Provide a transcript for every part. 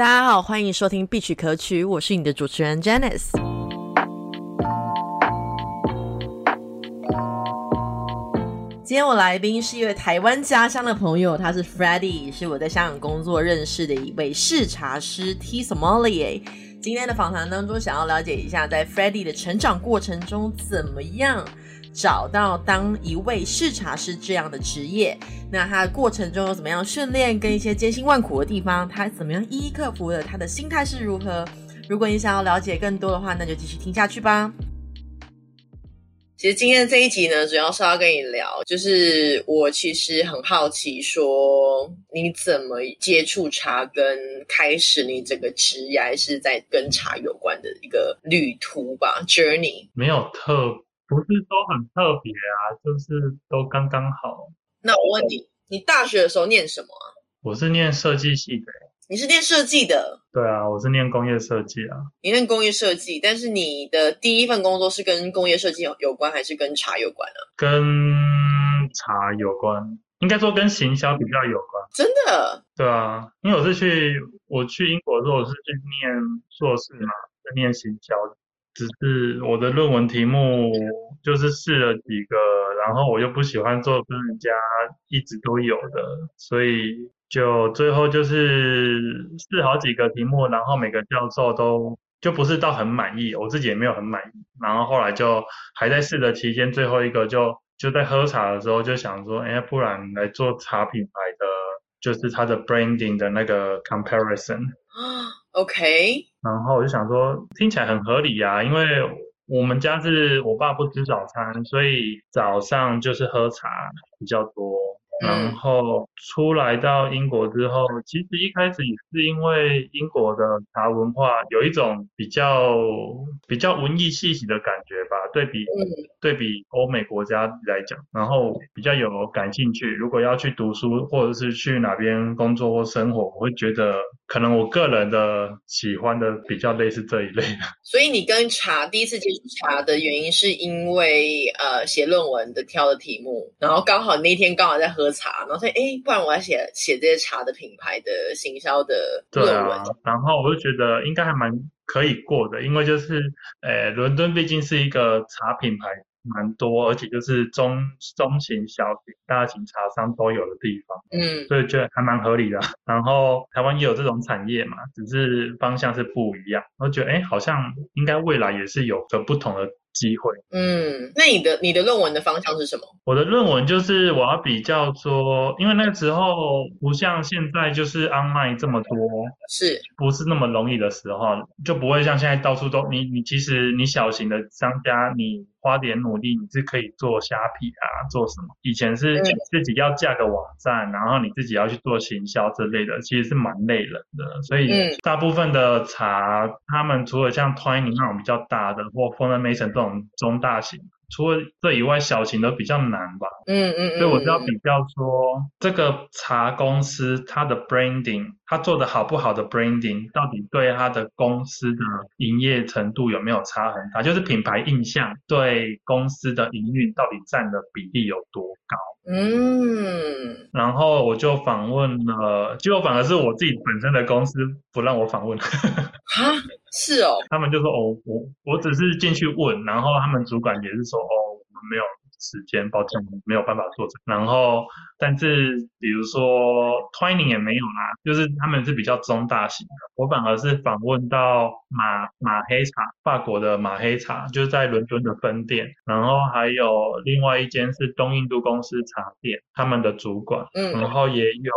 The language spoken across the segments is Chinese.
大家好，欢迎收听必曲可曲，我是你的主持人 Janice。今天我来宾是一位台湾家乡的朋友，他是 Freddie，是我在香港工作认识的一位视茶师 T Somalier。今天的访谈当中，想要了解一下在 Freddie 的成长过程中怎么样。找到当一位视察师这样的职业，那他的过程中有怎么样训练，跟一些艰辛万苦的地方，他怎么样一一克服的？他的心态是如何？如果你想要了解更多的话，那就继续听下去吧。其实今天的这一集呢，主要是要跟你聊，就是我其实很好奇，说你怎么接触茶，跟开始你整个职业是在跟茶有关的一个旅途吧，journey。没有特。不是都很特别啊，就是都刚刚好。那我问你，你大学的时候念什么啊？我是念设计系的。你是念设计的？对啊，我是念工业设计啊。你念工业设计，但是你的第一份工作是跟工业设计有有关，还是跟茶有关啊？跟茶有关，应该说跟行销比较有关。真的？对啊，因为我是去我去英国的时候，我是去念硕士嘛，是念行销的。只是我的论文题目就是试了几个，然后我又不喜欢做跟人家一直都有的，所以就最后就是试好几个题目，然后每个教授都就不是到很满意，我自己也没有很满意，然后后来就还在试的期间，最后一个就就在喝茶的时候就想说，哎，不然来做茶品牌的，就是它的 branding 的那个 comparison。OK，然后我就想说，听起来很合理呀，因为我们家是我爸不吃早餐，所以早上就是喝茶比较多。然后出来到英国之后，其实一开始也是因为英国的茶文化有一种比较比较文艺气息的感觉吧，对比对比欧美国家来讲，然后比较有感兴趣。如果要去读书或者是去哪边工作或生活，我会觉得可能我个人的喜欢的比较类似这一类的。所以你跟茶第一次接触茶的原因，是因为呃写论文的挑的题目，然后刚好那天刚好在喝。茶，然后说，哎，不然我要写写这些茶的品牌的行销的论文。然后我就觉得应该还蛮可以过的，因为就是，呃，伦敦毕竟是一个茶品牌蛮多，而且就是中中型、小型、大型茶商都有的地方。嗯，所以觉得还蛮合理的。然后台湾也有这种产业嘛，只是方向是不一样。我觉得，哎，好像应该未来也是有个不同的。机会，嗯，那你的你的论文的方向是什么？我的论文就是我要比较说，因为那个时候不像现在就是 online 这么多，是不是那么容易的时候，就不会像现在到处都你你其实你小型的商家你。花点努力，你是可以做虾皮啊，做什么？以前是自己要架个网站，然后你自己要去做行销之类的，其实是蛮累人的。所以大部分的茶，他们除了像 Twining 那种比较大的，或 f o r m a t i o n 这种中大型。除了这以外，小型的比较难吧。嗯嗯嗯。所以我就要比较说，这个茶公司它的 branding，它做的好不好的 branding，到底对它的公司的营业程度有没有差很大？就是品牌印象对公司的营运到底占的比例有多高？嗯。然后我就访问了，结果反而是我自己本身的公司不让我访问。哈？是哦，他们就说哦，我我只是进去问，然后他们主管也是说哦，我们没有时间，抱歉，我们没有办法做这。然后，但是比如说 Twining 也没有啦，就是他们是比较中大型的。我反而是访问到马马黑茶，法国的马黑茶，就是在伦敦的分店，然后还有另外一间是东印度公司茶店，他们的主管，嗯，然后也有。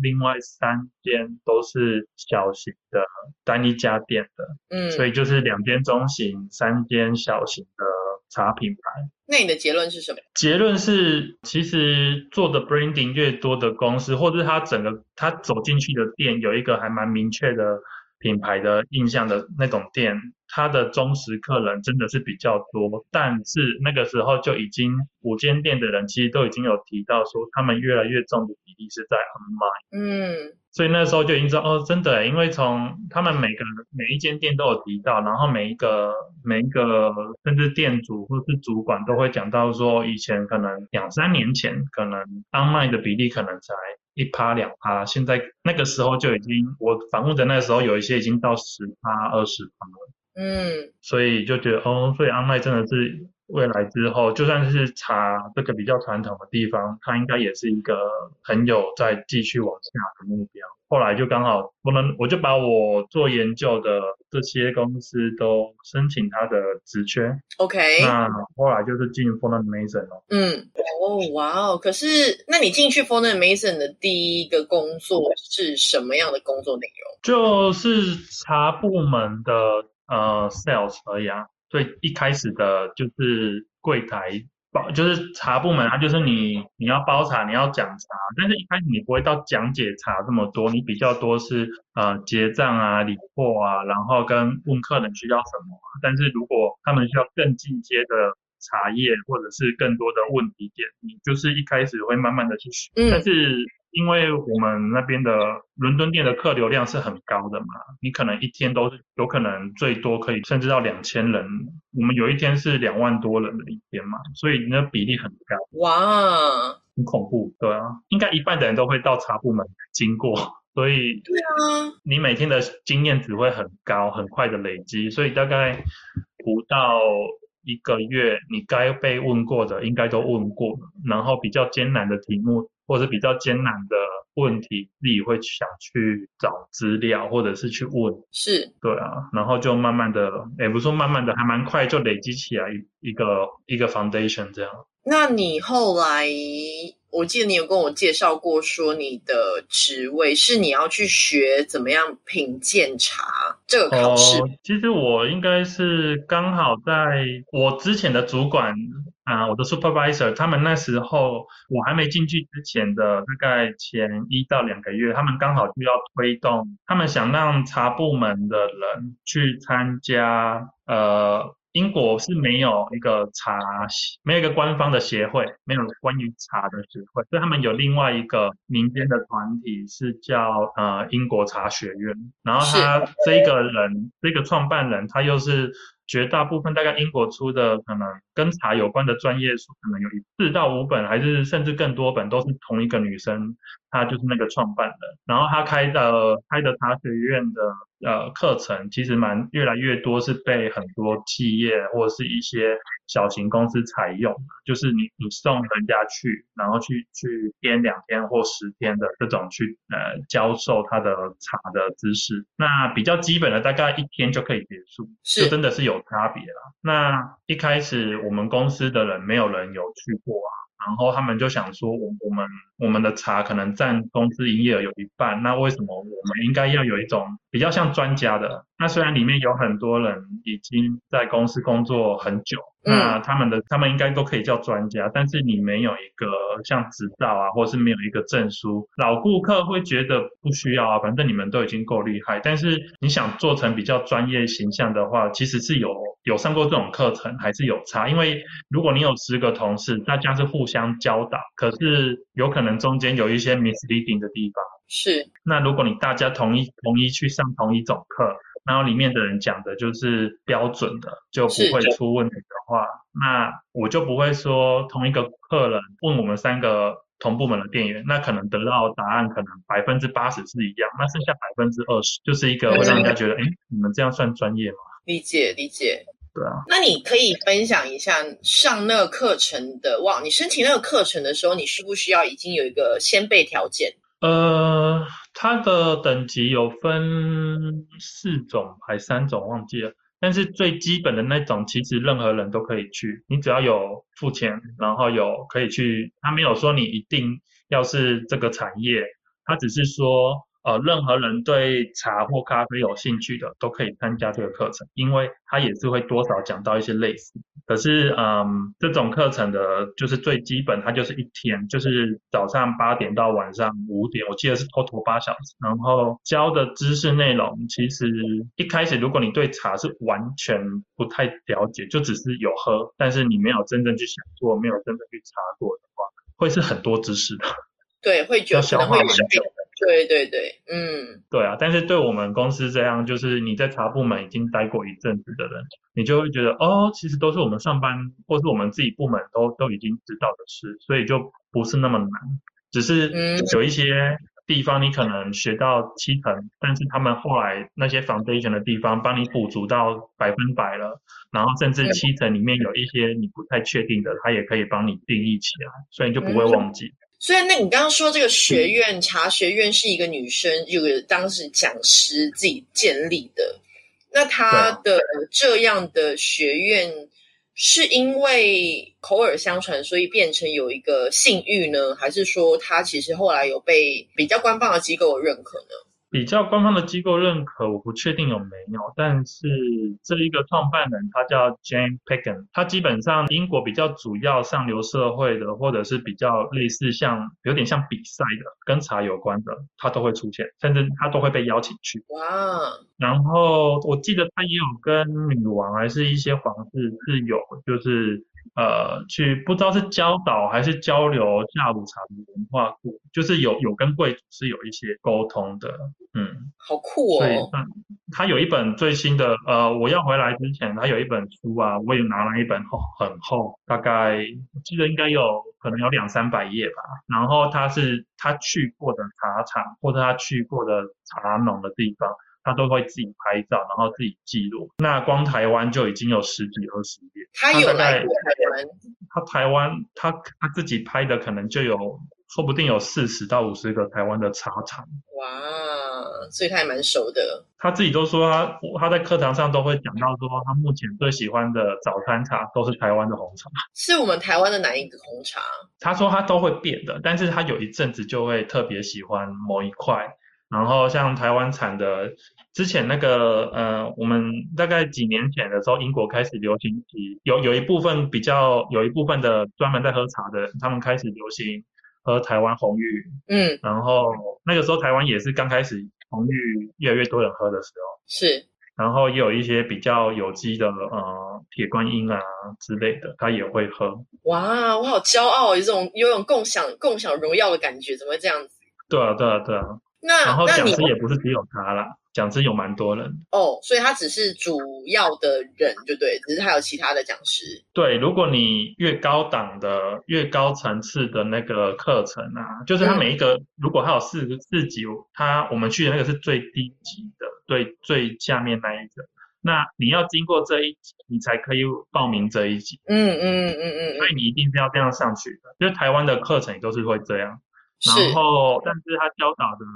另外三间都是小型的单一家店的，嗯，所以就是两间中型，三间小型的茶品牌。那你的结论是什么？结论是，其实做的 branding 越多的公司，或者是他整个他走进去的店有一个还蛮明确的品牌的印象的那种店。它的忠实客人真的是比较多，但是那个时候就已经五间店的人其实都已经有提到说，他们越来越重的比例是在 online。嗯，所以那时候就已经知道哦，真的，因为从他们每个每一间店都有提到，然后每一个每一个甚至店主或是主管都会讲到说，以前可能两三年前可能 online 的比例可能才一趴两趴，现在那个时候就已经，我访问的那时候有一些已经到十趴二十趴了。嗯，所以就觉得哦，所以安麦真的是未来之后，就算是查这个比较传统的地方，它应该也是一个很有在继续往下的目标。后来就刚好不能，我就把我做研究的这些公司都申请他的职缺。OK，那后来就是进 f o r n Mason 了。嗯，哦，哇哦，可是那你进去 f o r n Mason 的第一个工作是什么样的工作内容？就是查部门的呃 sales 而已啊，所以一开始的就是柜台包，就是茶部门，它就是你你要包茶，你要讲茶，但是一开始你不会到讲解茶这么多，你比较多是呃结账啊、理货啊，然后跟问客人需要什么啊。但是如果他们需要更进阶的茶叶或者是更多的问题点，你就是一开始会慢慢的去学，嗯。但是因为我们那边的伦敦店的客流量是很高的嘛，你可能一天都是有可能最多可以甚至到两千人，我们有一天是两万多人的一天嘛，所以那比例很高，哇，很恐怖，对啊，应该一半的人都会到茶部门经过，所以对啊，你每天的经验值会很高，很快的累积，所以大概不到一个月，你该被问过的应该都问过了，然后比较艰难的题目或者比较艰难的问题，自己会想去找资料或者是去问，是对啊，然后就慢慢的，也不是说慢慢的，还蛮快就累积起来一一个一个 foundation 这样。那你后来，我记得你有跟我介绍过，说你的职位是你要去学怎么样品鉴茶这个考试。其实我应该是刚好在我之前的主管啊、我的 supervisor，他们那时候我还没进去之前的大概前一到两个月，他们刚好就要推动，他们想让茶部门的人去参加，呃。英国是没有一个茶，没有一个官方的协会，没有关于茶的协会，所以他们有另外一个民间的团体是叫呃英国茶学院，然后他这个人，这个创办人，他又是绝大部分大概英国出的可能跟茶有关的专业书，可能有四到五本，还是甚至更多本，都是同一个女生，她就是那个创办人。然后她开的开的茶学院的呃课程，其实蛮越来越多是被很多企业或者是一些小型公司采用的，就是你你送人家去，然后去去编两天或十天的这种去呃教授他的茶的知识。那比较基本的大概一天就可以结束，就真的是有差别了。那一开始我们公司的人没有人有去过啊。然后他们就想说，我我们我们的茶可能占公司营业额有一半，那为什么我们应该要有一种比较像专家的？那虽然里面有很多人已经在公司工作很久，嗯那他们的他们应该都可以叫专家，但是你没有一个像执照啊，或是没有一个证书，老顾客会觉得不需要啊，反正你们都已经够厉害。但是你想做成比较专业形象的话，其实是有有上过这种课程，还是有差。因为如果你有十个同事，大家是互相教导，可是有可能中间有一些 misleading 的地方。是那如果你大家同一同一去上同一种课，然后里面的人讲的就是标准的，就不会出问题的话，那我就不会说同一个客人问我们三个同部门的店员，那可能得到答案可能百分之八十是一样，那剩下百分之二十就是一个会让人家觉得，哎、你们这样算专业吗？理解理解。对啊，那你可以分享一下上那个课程的哇？你申请那个课程的时候，你需不需要已经有一个先备条件？呃，它的等级有分四种还三种，忘记了。但是最基本的那种，其实任何人都可以去，你只要有付钱，然后有可以去。他没有说你一定要是这个产业，他只是说，呃，任何人对茶或咖啡有兴趣的都可以参加这个课程，因为他也是会多少讲到一些类似。可是，嗯，这种课程的就是最基本，它就是一天，就是早上八点到晚上五点，我记得是 total 八小时。然后教的知识内容，其实一开始如果你对茶是完全不太了解，就只是有喝，但是你没有真正去想做，没有真正去查过的话，会是很多知识的。对，会觉得可要消能会有化蛮久对对对，嗯，对啊，但是对我们公司这样，就是你在茶部门已经待过一阵子的人，你就会觉得哦，其实都是我们上班或是我们自己部门都都已经知道的事，所以就不是那么难。只是有一些地方你可能学到七成，但是他们后来那些 foundation 的地方帮你补足到百分百了，然后甚至七成里面有一些你不太确定的，他也可以帮你定义起来，所以你就不会忘记。所以，那你刚刚说这个学院茶学院是一个女生，就是当时讲师自己建立的。那她的这样的学院，是因为口耳相传，所以变成有一个信誉呢？还是说她其实后来有被比较官方的机构认可呢？比较官方的机构认可，我不确定有没有，但是这一个创办人他叫 Jane Pagan，他基本上英国比较主要上流社会的，或者是比较类似像有点像比赛的，跟茶有关的，他都会出现，甚至他都会被邀请去。哇！然后我记得他也有跟女王还是一些皇室是有，就是。呃，去不知道是教导还是交流下午茶的文化过，就是有有跟贵族是有一些沟通的，嗯，好酷哦。所以，他有一本最新的，呃，我要回来之前，他有一本书啊，我也拿了一本厚很厚，大概我记得应该有可能有两三百页吧。然后他是他去过的茶厂或者他去过的茶农的地方。他都会自己拍照，然后自己记录。那光台湾就已经有十几二十页。他有来过台湾？他台湾，他他自己拍的可能就有，说不定有四十到五十个台湾的茶厂。哇，所以他还蛮熟的。他自己都说，他他在课堂上都会讲到说，他目前最喜欢的早餐茶都是台湾的红茶。是我们台湾的哪一个红茶？他说他都会变的，但是他有一阵子就会特别喜欢某一块。然后像台湾产的。之前那个呃，我们大概几年前的时候，英国开始流行起有有一部分比较有一部分的专门在喝茶的，他们开始流行喝台湾红玉，嗯，然后那个时候台湾也是刚开始红玉越来越多人喝的时候，是，然后也有一些比较有机的呃铁观音啊之类的，他也会喝。哇，我好骄傲，有种有种共享共享荣耀的感觉，怎么会这样子？对啊，对啊，对啊。那然后讲师也不是只有他啦。讲师有蛮多人哦，所以他只是主要的人，就对，只是还有其他的讲师。对，如果你越高档的、越高层次的那个课程啊，就是他每一个，如果他有四四级，他我们去的那个是最低级的，对，最下面那一个，那你要经过这一级，你才可以报名这一级。嗯嗯嗯嗯，所以你一定是要这样上去的，就是台湾的课程都是会这样。然后，但是他教导的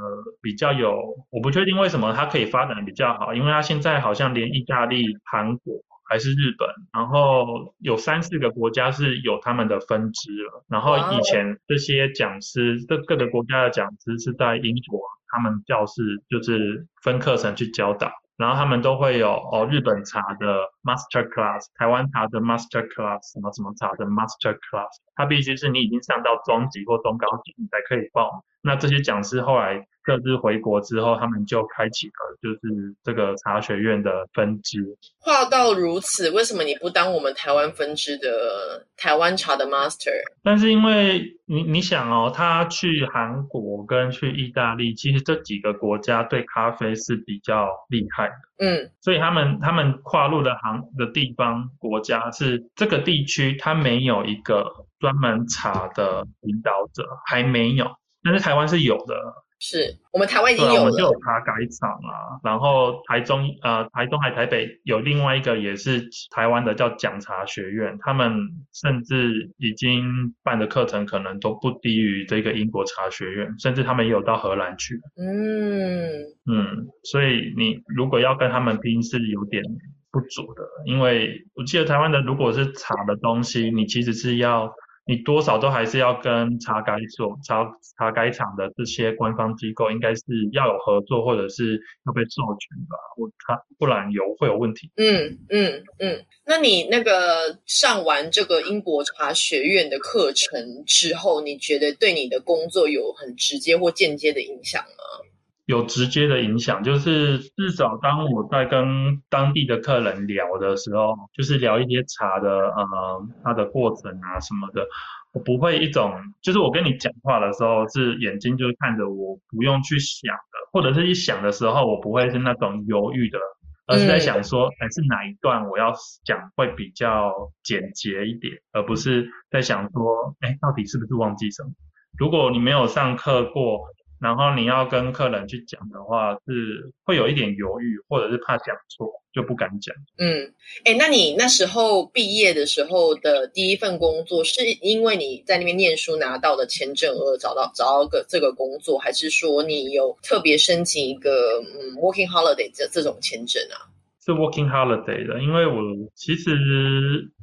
比较有，我不确定为什么他可以发展的比较好，因为他现在好像连意大利、韩国还是日本，然后有三四个国家是有他们的分支了。然后以前这些讲师，各各个国家的讲师是在英国，他们教室就是分课程去教导。然后他们都会有哦，日本茶的 master class，台湾茶的 master class，什么什么茶的 master class，它必须是你已经上到中级或中高级，你才可以报。那这些讲师后来。各自回国之后，他们就开启了就是这个茶学院的分支。话到如此，为什么你不当我们台湾分支的台湾茶的 master？但是因为你你想哦，他去韩国跟去意大利，其实这几个国家对咖啡是比较厉害的。嗯，所以他们他们跨入的行的地方国家是这个地区，它没有一个专门茶的领导者，还没有。但是台湾是有的。是我们台湾已经有了，我们就有茶改厂啊。然后台中呃，台中还台北有另外一个也是台湾的叫讲茶学院，他们甚至已经办的课程可能都不低于这个英国茶学院，甚至他们也有到荷兰去。嗯嗯，所以你如果要跟他们拼是有点不足的，因为我记得台湾的如果是茶的东西，你其实是要。你多少都还是要跟茶改所、茶茶改厂的这些官方机构，应该是要有合作，或者是要被授权吧？我他不然有会有问题。嗯嗯嗯。那你那个上完这个英国茶学院的课程之后，你觉得对你的工作有很直接或间接的影响吗？有直接的影响，就是至少当我在跟当地的客人聊的时候，就是聊一些茶的呃它的过程啊什么的，我不会一种，就是我跟你讲话的时候是眼睛就是看着我，不用去想的，或者是一想的时候，我不会是那种犹豫的，而是在想说，还是哪一段我要讲会比较简洁一点，而不是在想说，哎，到底是不是忘记什么？如果你没有上课过，然后你要跟客人去讲的话，是会有一点犹豫，或者是怕讲错，就不敢讲。嗯，哎，那你那时候毕业的时候的第一份工作，是因为你在那边念书拿到的签证而找到找到个这个工作，还是说你有特别申请一个嗯 working holiday 这这种签证啊？是 working holiday 的，因为我其实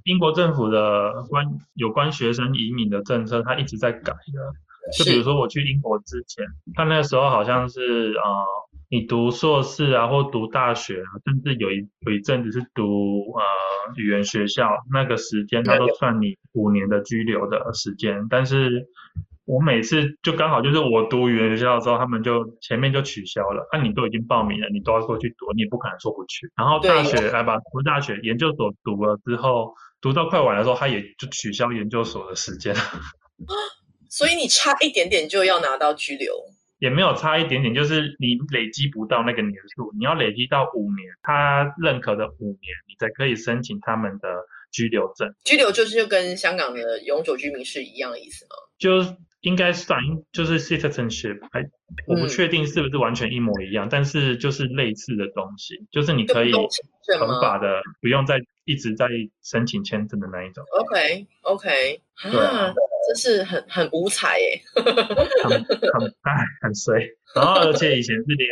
英国政府的关有关学生移民的政策，它一直在改的。就比如说我去英国之前，他那时候好像是啊，你读硕士啊，或读大学啊，甚至有一有一阵子是读呃语言学校，那个时间他都算你五年的居留的时间。但是我每次就刚好就是我读语言学校的时候，他们就前面就取消了。那你都已经报名了，你都要过去读，你也不可能说不去。然后大学来吧，读大学研究所读了之后，读到快完的时候，他也就取消研究所的时间。所以你差一点点就要拿到居留，也没有差一点点，就是你累积不到那个年数，你要累积到五年，他认可的五年，你才可以申请他们的居留证。居留就是就跟香港的永久居民是一样的意思吗？就应该算，就是 citizenship，还我不确定是不是完全一模一样，但是就是类似的东西，就是你可以合法的，不用再一直在申请签证的那一种。OK OK，啊。真是很很无才耶，很很哎很衰。然后而且以前是连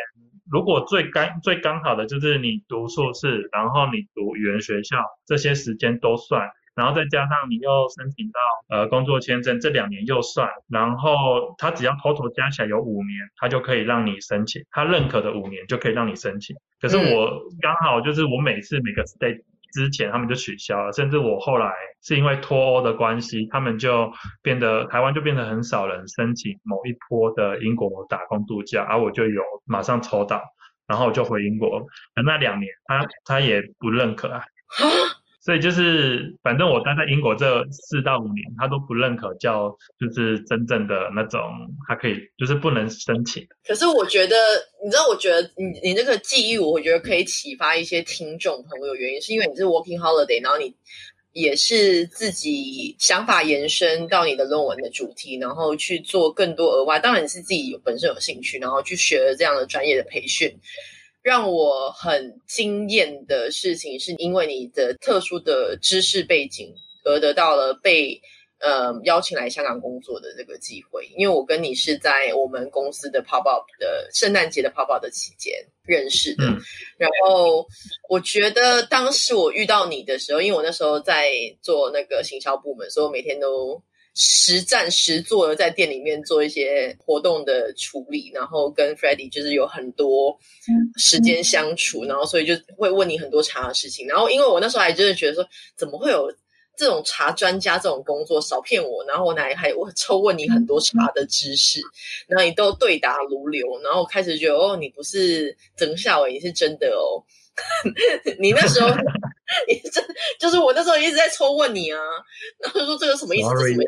如果最刚最刚好的就是你读硕士，然后你读语言学校这些时间都算，然后再加上你又申请到呃工作签证这两年又算，然后他只要 total 加起来有五年，他就可以让你申请，他认可的五年就可以让你申请。可是我刚好就是我每次每个 state。之前他们就取消了，甚至我后来是因为脱欧的关系，他们就变得台湾就变得很少人申请某一波的英国打工度假，而我就有马上抽到，然后我就回英国，那两年他他也不认可啊。所以就是，反正我待在英国这四到五年，他都不认可叫就是真正的那种，他可以就是不能申请。可是我觉得，你知道，我觉得你你这个际遇，我觉得可以启发一些听众朋友。原因是因为你是 working holiday，然后你也是自己想法延伸到你的论文的主题，然后去做更多额外。当然你是自己有本身有兴趣，然后去学了这样的专业的培训。让我很惊艳的事情，是因为你的特殊的知识背景而得到了被呃邀请来香港工作的这个机会。因为我跟你是在我们公司的 pop up 的圣诞节的 pop up 的期间认识的。然后我觉得当时我遇到你的时候，因为我那时候在做那个行销部门，所以我每天都。实战实做的在店里面做一些活动的处理，然后跟 f r e d d y 就是有很多时间相处，然后所以就会问你很多茶的事情。然后因为我那时候还真的觉得说，怎么会有这种茶专家这种工作？少骗我！然后我奶还我抽问你很多茶的知识，然后你都对答如流。然后我开始觉得哦，你不是整下尾，你是真的哦。你那时候。你这就是我那时候一直在抽问你啊，然后说这个什么意思？什么意思？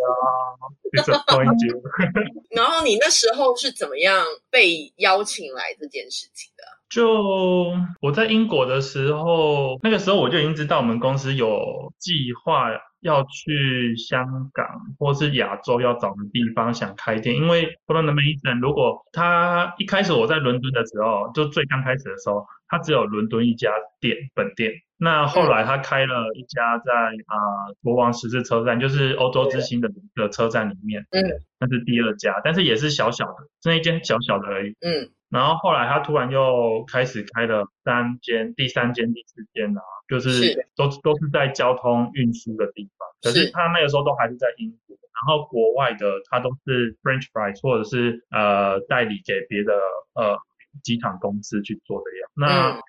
然后你那时候是怎么样被邀请来这件事情的？就我在英国的时候，那个时候我就已经知道我们公司有计划要去香港或是亚洲要找的地方想开店，因为 b r o n Mason 如果他一开始我在伦敦的时候，就最刚开始的时候，他只有伦敦一家店本店。那后来他开了一家在啊国王十字车站，就是欧洲之星的的车站里面，嗯，那是第二家，但是也是小小的，那一间小小的而已，嗯。然后后来他突然又开始开了三间，第三间、第四间啊，就是都都是在交通运输的地方，可是他那个时候都还是在英国，然后国外的他都是 French fries 或者是呃代理给别的呃机场公司去做的样，那。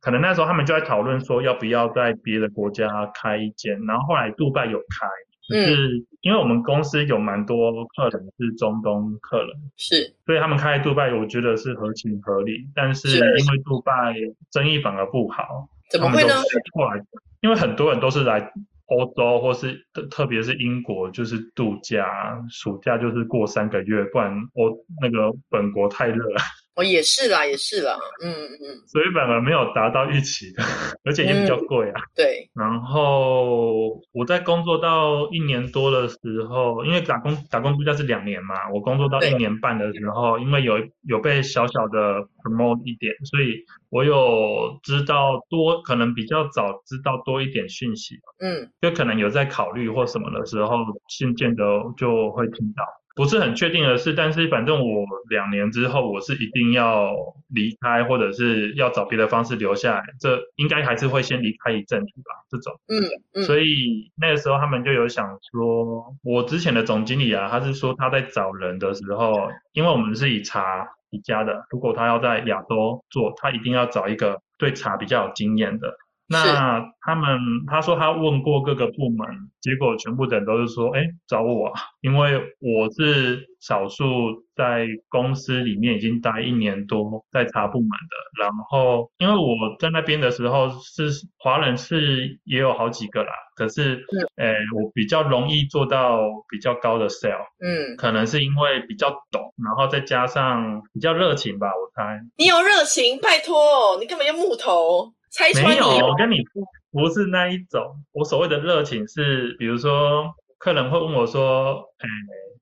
可能那时候他们就在讨论说要不要在别的国家开一间，然后后来杜拜有开，是因为我们公司有蛮多客人是中东客人，是，所以他们开杜拜，我觉得是合情合理。但是因为杜拜生意反而不好，怎么会呢？后来因为很多人都是来欧洲或是特别是英国，就是度假，暑假就是过三个月，不然我那个本国太热了。哦，也是啦，也是啦，嗯嗯，所以反而没有达到预期的，而且也比较贵啊。对。然后我在工作到一年多的时候，因为打工打工度假是两年嘛，我工作到一年半的时候，因为有有被小小的 promote 一点，所以我有知道多，可能比较早知道多一点讯息。嗯。就可能有在考虑或什么的时候，渐渐的就会听到。不是很确定的事，但是反正我两年之后我是一定要离开，或者是要找别的方式留下来。这应该还是会先离开一阵子吧，这种。嗯嗯。所以那个时候他们就有想说，我之前的总经理啊，他是说他在找人的时候，因为我们是以茶起家的，如果他要在亚洲做，他一定要找一个对茶比较有经验的。那他们他说他问过各个部门，结果全部的人都是说，哎，找我，因为我是少数在公司里面已经待一年多在茶部门的。然后因为我在那边的时候是华人是也有好几个啦，可是，哎，我比较容易做到比较高的 sale，嗯，可能是因为比较懂，然后再加上比较热情吧，我猜。你有热情，拜托，你根本就木头。没有，我跟你不不是那一种。我所谓的热情是，比如说客人会问我说：“哎，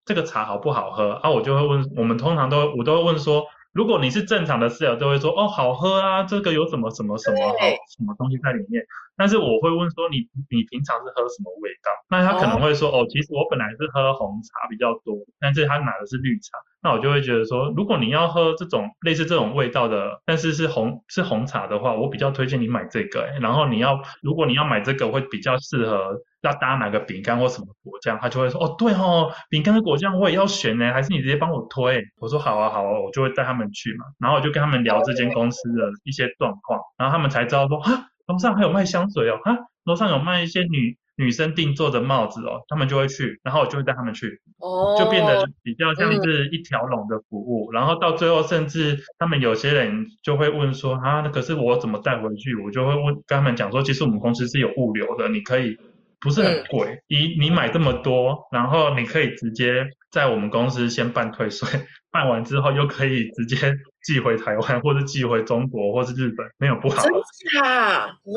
这个茶好不好喝？”啊，我就会问。我们通常都我都会问说。如果你是正常的室友，都会说哦好喝啊，这个有什么什么什么好什么东西在里面。但是我会问说你你平常是喝什么味道？那他可能会说哦，其实我本来是喝红茶比较多，但是他拿的是绿茶。那我就会觉得说，如果你要喝这种类似这种味道的，但是是红是红茶的话，我比较推荐你买这个。然后你要如果你要买这个，会比较适合。要搭哪个饼干或什么果酱，他就会说哦对哦，饼干的果酱我也要选呢，还是你直接帮我推？我说好啊好啊，我就会带他们去嘛，然后我就跟他们聊这间公司的一些状况，然后他们才知道说哈，楼上还有卖香水哦，哈，楼上有卖一些女女生定做的帽子哦，他们就会去，然后我就会带他们去，哦，就变得比较像是一条龙的服务，然后到最后甚至他们有些人就会问说啊，那可是我怎么带回去？我就会问跟他们讲说，其实我们公司是有物流的，你可以。不是很贵，你你买这么多，然后你可以直接在我们公司先办退税，办完之后又可以直接寄回台湾，或者寄回中国，或是日本，没有不好。真的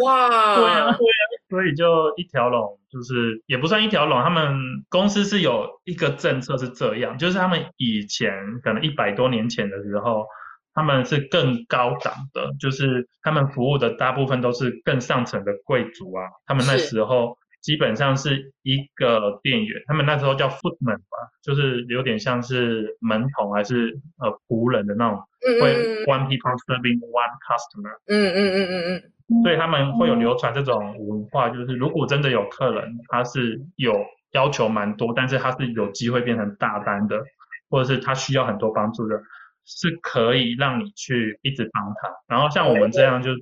哇！对啊，对啊，所以就一条龙，就是也不算一条龙。他们公司是有一个政策是这样，就是他们以前可能一百多年前的时候，他们是更高档的，就是他们服务的大部分都是更上层的贵族啊，他们那时候。基本上是一个店员，他们那时候叫 footman 吧，就是有点像是门童还是呃仆人的那种，会 one people serving one customer。嗯嗯嗯嗯嗯。所以他们会有流传这种文化，就是如果真的有客人，他是有要求蛮多，但是他是有机会变成大单的，或者是他需要很多帮助的，是可以让你去一直帮他。然后像我们这样就是。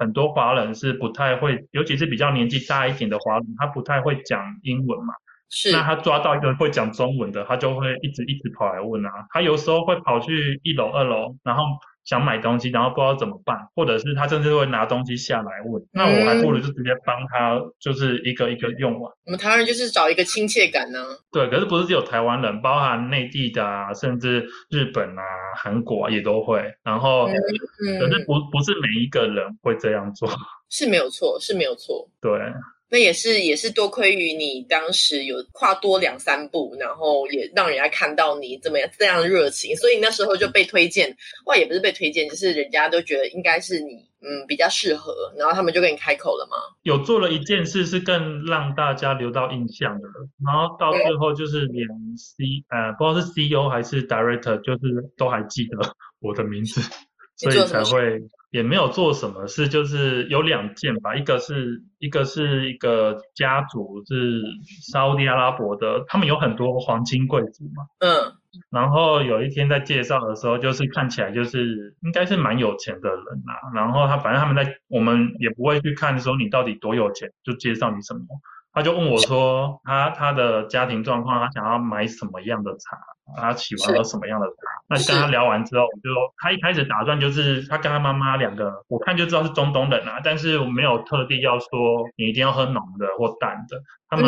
很多华人是不太会，尤其是比较年纪大一点的华人，他不太会讲英文嘛。是。那他抓到一个会讲中文的，他就会一直一直跑来问啊。他有时候会跑去一楼、二楼，然后。想买东西，然后不知道怎么办，或者是他甚至会拿东西下来问，那我还不如就直接帮他，就是一个一个用完。我们台湾人就是找一个亲切感呢。对，可是不是只有台湾人，包含内地的啊，甚至日本啊、韩国啊也都会。然后，可是不不是每一个人会这样做，是没有错，是没有错。对。那也是也是多亏于你当时有跨多两三步，然后也让人家看到你怎么样这样热情，所以那时候就被推荐，哇也不是被推荐，就是人家都觉得应该是你嗯比较适合，然后他们就跟你开口了吗？有做了一件事是更让大家留到印象的，然后到最后就是连 C 呃不知道是 CEO 还是 Director，就是都还记得我的名字，所以才会。也没有做什么事，就是有两件吧，一个是一个是一个家族是沙地阿拉伯的，他们有很多黄金贵族嘛。嗯。然后有一天在介绍的时候，就是看起来就是应该是蛮有钱的人呐。然后他反正他们在我们也不会去看说你到底多有钱，就介绍你什么。他就问我说，他他的家庭状况，他想要买什么样的茶，他喜欢喝什么样的茶。那跟他聊完之后，我就他一开始打算就是他跟他妈妈两个，我看就知道是中东人啊，但是我没有特地要说你一定要喝浓的或淡的。他们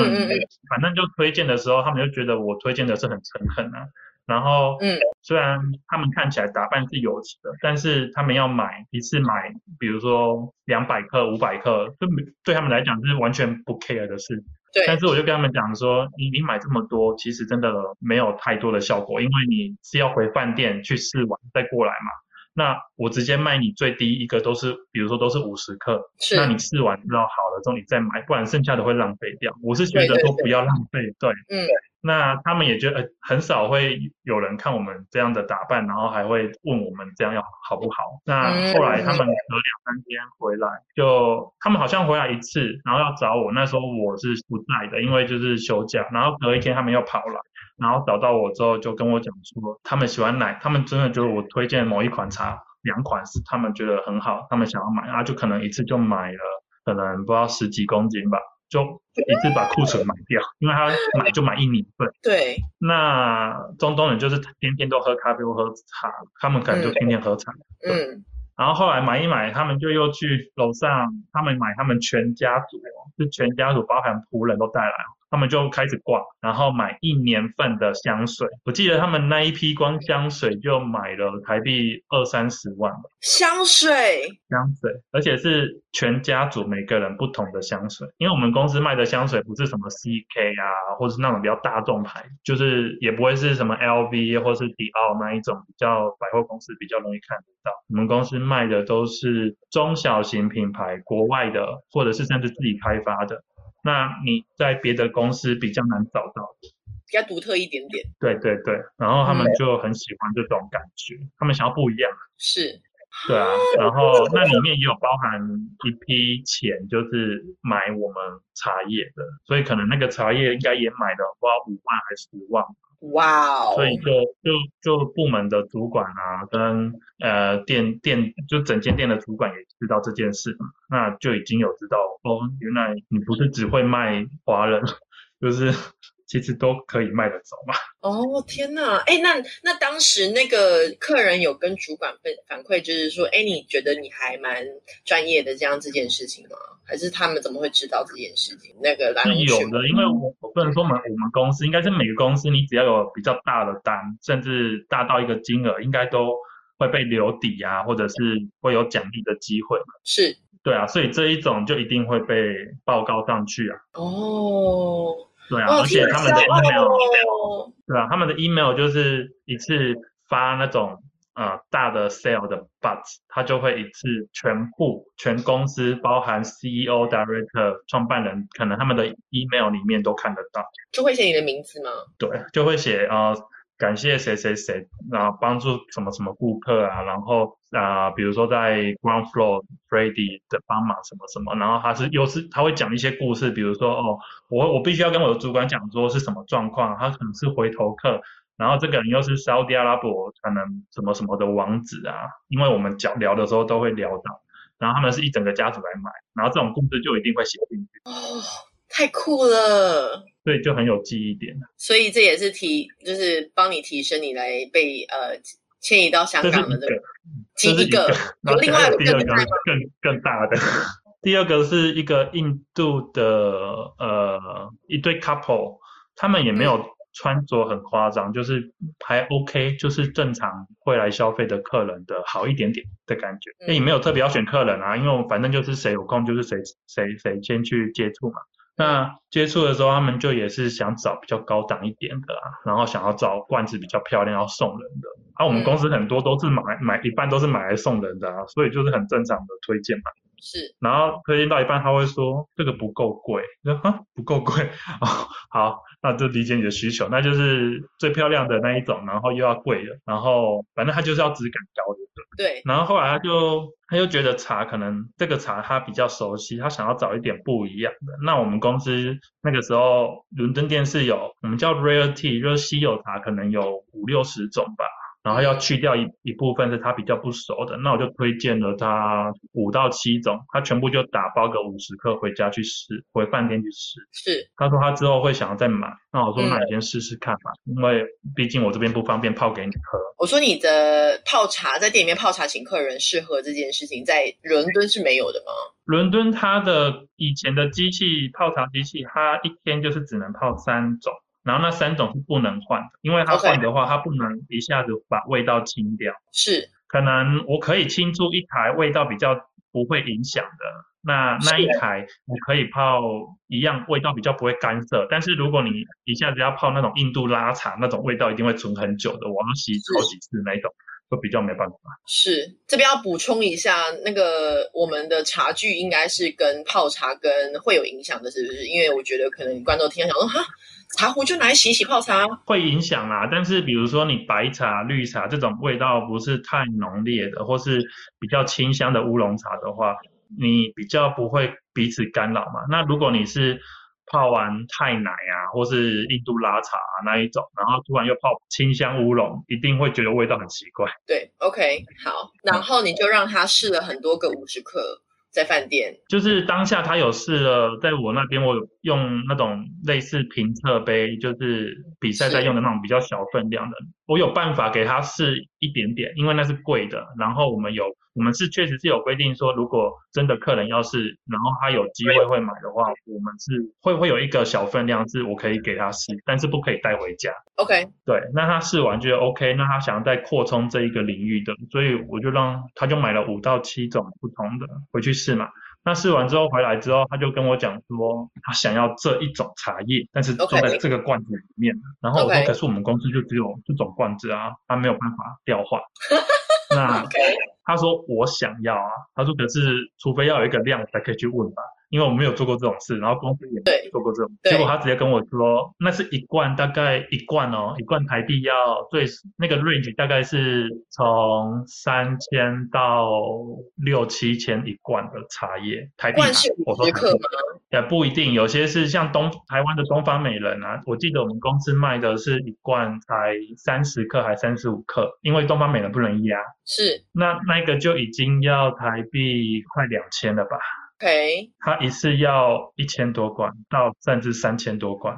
反正就推荐的时候，他们就觉得我推荐的是很诚恳啊。然后，嗯，虽然他们看起来打扮是有钱的，但是他们要买一次买，比如说两百克、五百克，对对他们来讲是完全不 care 的事。对，但是我就跟他们讲说，你你买这么多，其实真的没有太多的效果，因为你是要回饭店去试完再过来嘛。那我直接卖你最低一个都是，比如说都是五十克，那你试完之后好了之后你再买，不然剩下的会浪费掉。我是觉得说不要浪费，对，嗯。那他们也觉得很少会有人看我们这样的打扮，然后还会问我们这样要好不好。那后来他们隔两三天回来，就他们好像回来一次，然后要找我，那时候我是不在的，因为就是休假。然后隔一天他们又跑来，然后找到我之后就跟我讲说，他们喜欢奶，他们真的就是我推荐某一款茶，两款是他们觉得很好，他们想要买，然后就可能一次就买了，可能不知道十几公斤吧。就一次把库存买掉，因为他买就买一年份。对。那中东人就是天天都喝咖啡或喝茶，他们可能就天天喝茶。嗯。然后后来买一买，他们就又去楼上，他们买他们全家族，就全家族包含仆人都带来。他们就开始挂，然后买一年份的香水。我记得他们那一批光香水就买了台币二三十万吧。香水，香水，而且是全家族每个人不同的香水。因为我们公司卖的香水不是什么 CK 啊，或者是那种比较大众牌，就是也不会是什么 LV 或是迪奥那一种比较百货公司比较容易看得到。我们公司卖的都是中小型品牌，国外的，或者是甚至自己开发的。那你在别的公司比较难找到，比较独特一点点。对对对，然后他们就很喜欢这种感觉，他们想要不一样。是，对啊，然后那里面也有包含一批钱，就是买我们茶叶的，所以可能那个茶叶应该也买了不知道五万还是十万。哇哦！所以就就就部门的主管啊，跟呃店店就整间店的主管也知道这件事，那就已经有知道哦，原来你不是只会卖华人，就是。其实都可以卖得走嘛。哦天哪，哎，那那当时那个客人有跟主管反反馈，就是说，哎，你觉得你还蛮专业的这样这件事情吗？还是他们怎么会知道这件事情？那个是有的，因为我我不能说我们我们公司，应该是每个公司，你只要有比较大的单，甚至大到一个金额，应该都会被留底啊，或者是会有奖励的机会。是，对啊，所以这一种就一定会被报告上去啊。哦。对啊，而且他们的 email，对啊，他们的 email 就是一次发那种呃大的 sale 的 but，他就会一次全部全公司包含 CEO、Director、创办人，可能他们的 email 里面都看得到，就会写你的名字吗？对，就会写啊。感谢谁谁谁然后，帮助什么什么顾客啊，然后啊，比如说在 ground floor Freddy 的帮忙什么什么，然后他是又是他会讲一些故事，比如说哦，我我必须要跟我的主管讲说是什么状况，他可能是回头客，然后这个人又是 Saudi 阿拉伯可能什么什么的王子啊，因为我们讲聊的时候都会聊到，然后他们是一整个家族来买，然后这种故事就一定会写进去。哦。太酷了，对，就很有记忆点所以这也是提，就是帮你提升你来被呃迁移到香港的这个，第一个。有另外第二个更更大的，第二个是一个印度的呃一对 couple，他们也没有穿着很夸张，就是还 OK，就是正常会来消费的客人的好一点点的感觉。那也没有特别要选客人啊，因为我反正就是谁有空就是谁谁谁先去接触嘛。那接触的时候，他们就也是想找比较高档一点的啦，然后想要找罐子比较漂亮要送人的。啊，我们公司很多都是买买一半都是买来送人的啊，所以就是很正常的推荐嘛。是。然后推荐到一半，他会说这个不够贵，说 哈不够贵哦，好，那就理解你的需求，那就是最漂亮的那一种，然后又要贵的，然后反正他就是要质感高的。对。然后后来他就。他就觉得茶可能这个茶他比较熟悉，他想要找一点不一样的。那我们公司那个时候伦敦店是有我们叫 rare tea，就是稀有茶，可能有五六十种吧。然后要去掉一一部分是他比较不熟的，那我就推荐了他五到七种，他全部就打包个五十克回家去试，回饭店去试。是，他说他之后会想要再买，那我说那你先试试看吧，因为毕竟我这边不方便泡给你喝。我说你的泡茶在店里面泡茶请客人试喝这件事情，在伦敦是没有的吗？伦敦它的以前的机器泡茶机器，它一天就是只能泡三种。然后那三种是不能换的，因为它换的话，它不能一下子把味道清掉。是，可能我可以清出一台味道比较不会影响的。那那一台我可以泡一样味道比较不会干涩，但是如果你一下子要泡那种印度拉茶，那种味道一定会存很久的，我要洗好几次那种，就比较没办法。是这边要补充一下，那个我们的茶具应该是跟泡茶跟会有影响的，是不是？因为我觉得可能观众听想说哈，茶壶就拿来洗洗泡茶，会影响啊。但是比如说你白茶、绿茶这种味道不是太浓烈的，或是比较清香的乌龙茶的话。你比较不会彼此干扰嘛？那如果你是泡完泰奶啊，或是印度拉茶那一种，然后突然又泡清香乌龙，一定会觉得味道很奇怪。对，OK，好，然后你就让他试了很多个五十克。在饭店，就是当下他有试了，在我那边我有用那种类似评测杯，就是比赛在用的那种比较小分量的，我有办法给他试一点点，因为那是贵的。然后我们有，我们是确实是有规定说，如果真的客人要是，然后他有机会会买的话，我们是会会有一个小分量是我可以给他试，但是不可以带回家。OK，对，那他试完觉得 OK，那他想要再扩充这一个领域的，所以我就让他就买了五到七种不同的回去试嘛。那试完之后回来之后，他就跟我讲说，他想要这一种茶叶，但是装在这个罐子里面。然后我说，可是我们公司就只有这种罐子啊，他没有办法调换。那 他说我想要啊，他说可是除非要有一个量才可以去问吧。因为我没有做过这种事，然后公司也没做过这种，结果他直接跟我说，那是一罐，大概一罐哦，一罐台币要最那个 range 大概是从三千到六七千一罐的茶叶，台币。罐是五十克吗？也不一定，有些是像东台湾的东方美人啊，我记得我们公司卖的是一罐才三十克还三十五克，因为东方美人不能压。是。那那个就已经要台币快两千了吧？OK，他一次要一千多罐，到甚至三千多罐。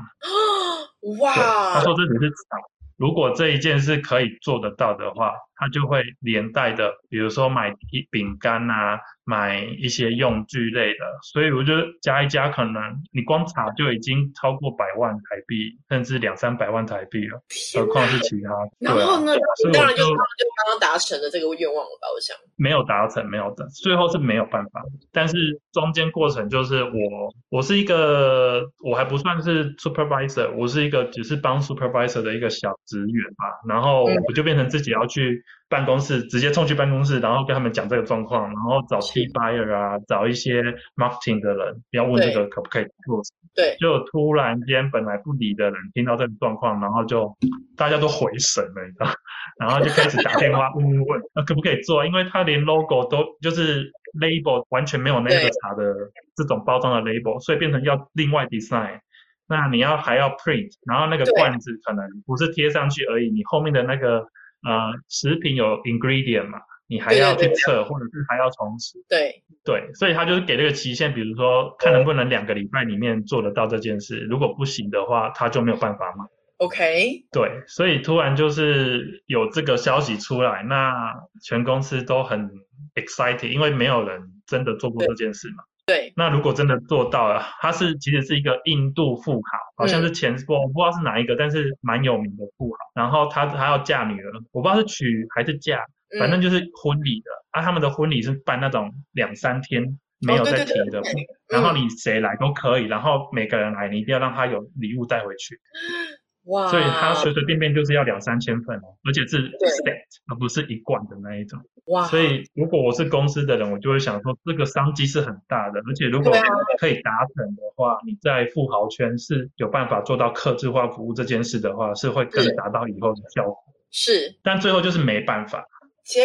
哇！他说这只是厂，如果这一件是可以做得到的话。他就会连带的，比如说买一饼干啊，买一些用具类的，所以我觉得加一加，可能你光查就已经超过百万台币，甚至两三百万台币了，何况是其他。然后呢，当然就就刚刚达成了这个愿望了吧？我想没有达成，没有的，最后是没有办法。但是中间过程就是我，我是一个，我还不算是 supervisor，我是一个只是帮 supervisor 的一个小职员吧。然后我就变成自己要去。办公室直接冲去办公室，然后跟他们讲这个状况，然后找 T buyer 啊，找一些 marketing 的人，要问这个可不可以做。对，就突然间本来不理的人听到这个状况，然后就大家都回神了，你知道，然后就开始打电话问问问，那 可不可以做？因为他连 logo 都就是 label 完全没有那个茶的这种包装的 label，所以变成要另外 design。那你要还要 print，然后那个罐子可能不是贴上去而已，你后面的那个。呃，食品有 ingredient 嘛，你还要去测，或者是还要重试。对对，所以他就是给这个期限，比如说看能不能两个礼拜里面做得到这件事，如果不行的话，他就没有办法嘛。OK。对，所以突然就是有这个消息出来，那全公司都很 excited，因为没有人真的做过这件事嘛。对，那如果真的做到了，他是其实是一个印度富豪，好像是前波，我不知道是哪一个，但是蛮有名的富豪。然后他他要嫁女儿，我不知道是娶还是嫁，反正就是婚礼的。啊，他们的婚礼是办那种两三天没有在停的，然后你谁来都可以，然后每个人来你一定要让他有礼物带回去。哇！所以他随随便便就是要两三千份哦，而且是 set，而不是一罐的那一种。哇！所以如果我是公司的人，我就会想说，这个商机是很大的，而且如果可以达成的话，你在富豪圈是有办法做到客制化服务这件事的话，是会更达到以后的效果。是，但最后就是没办法，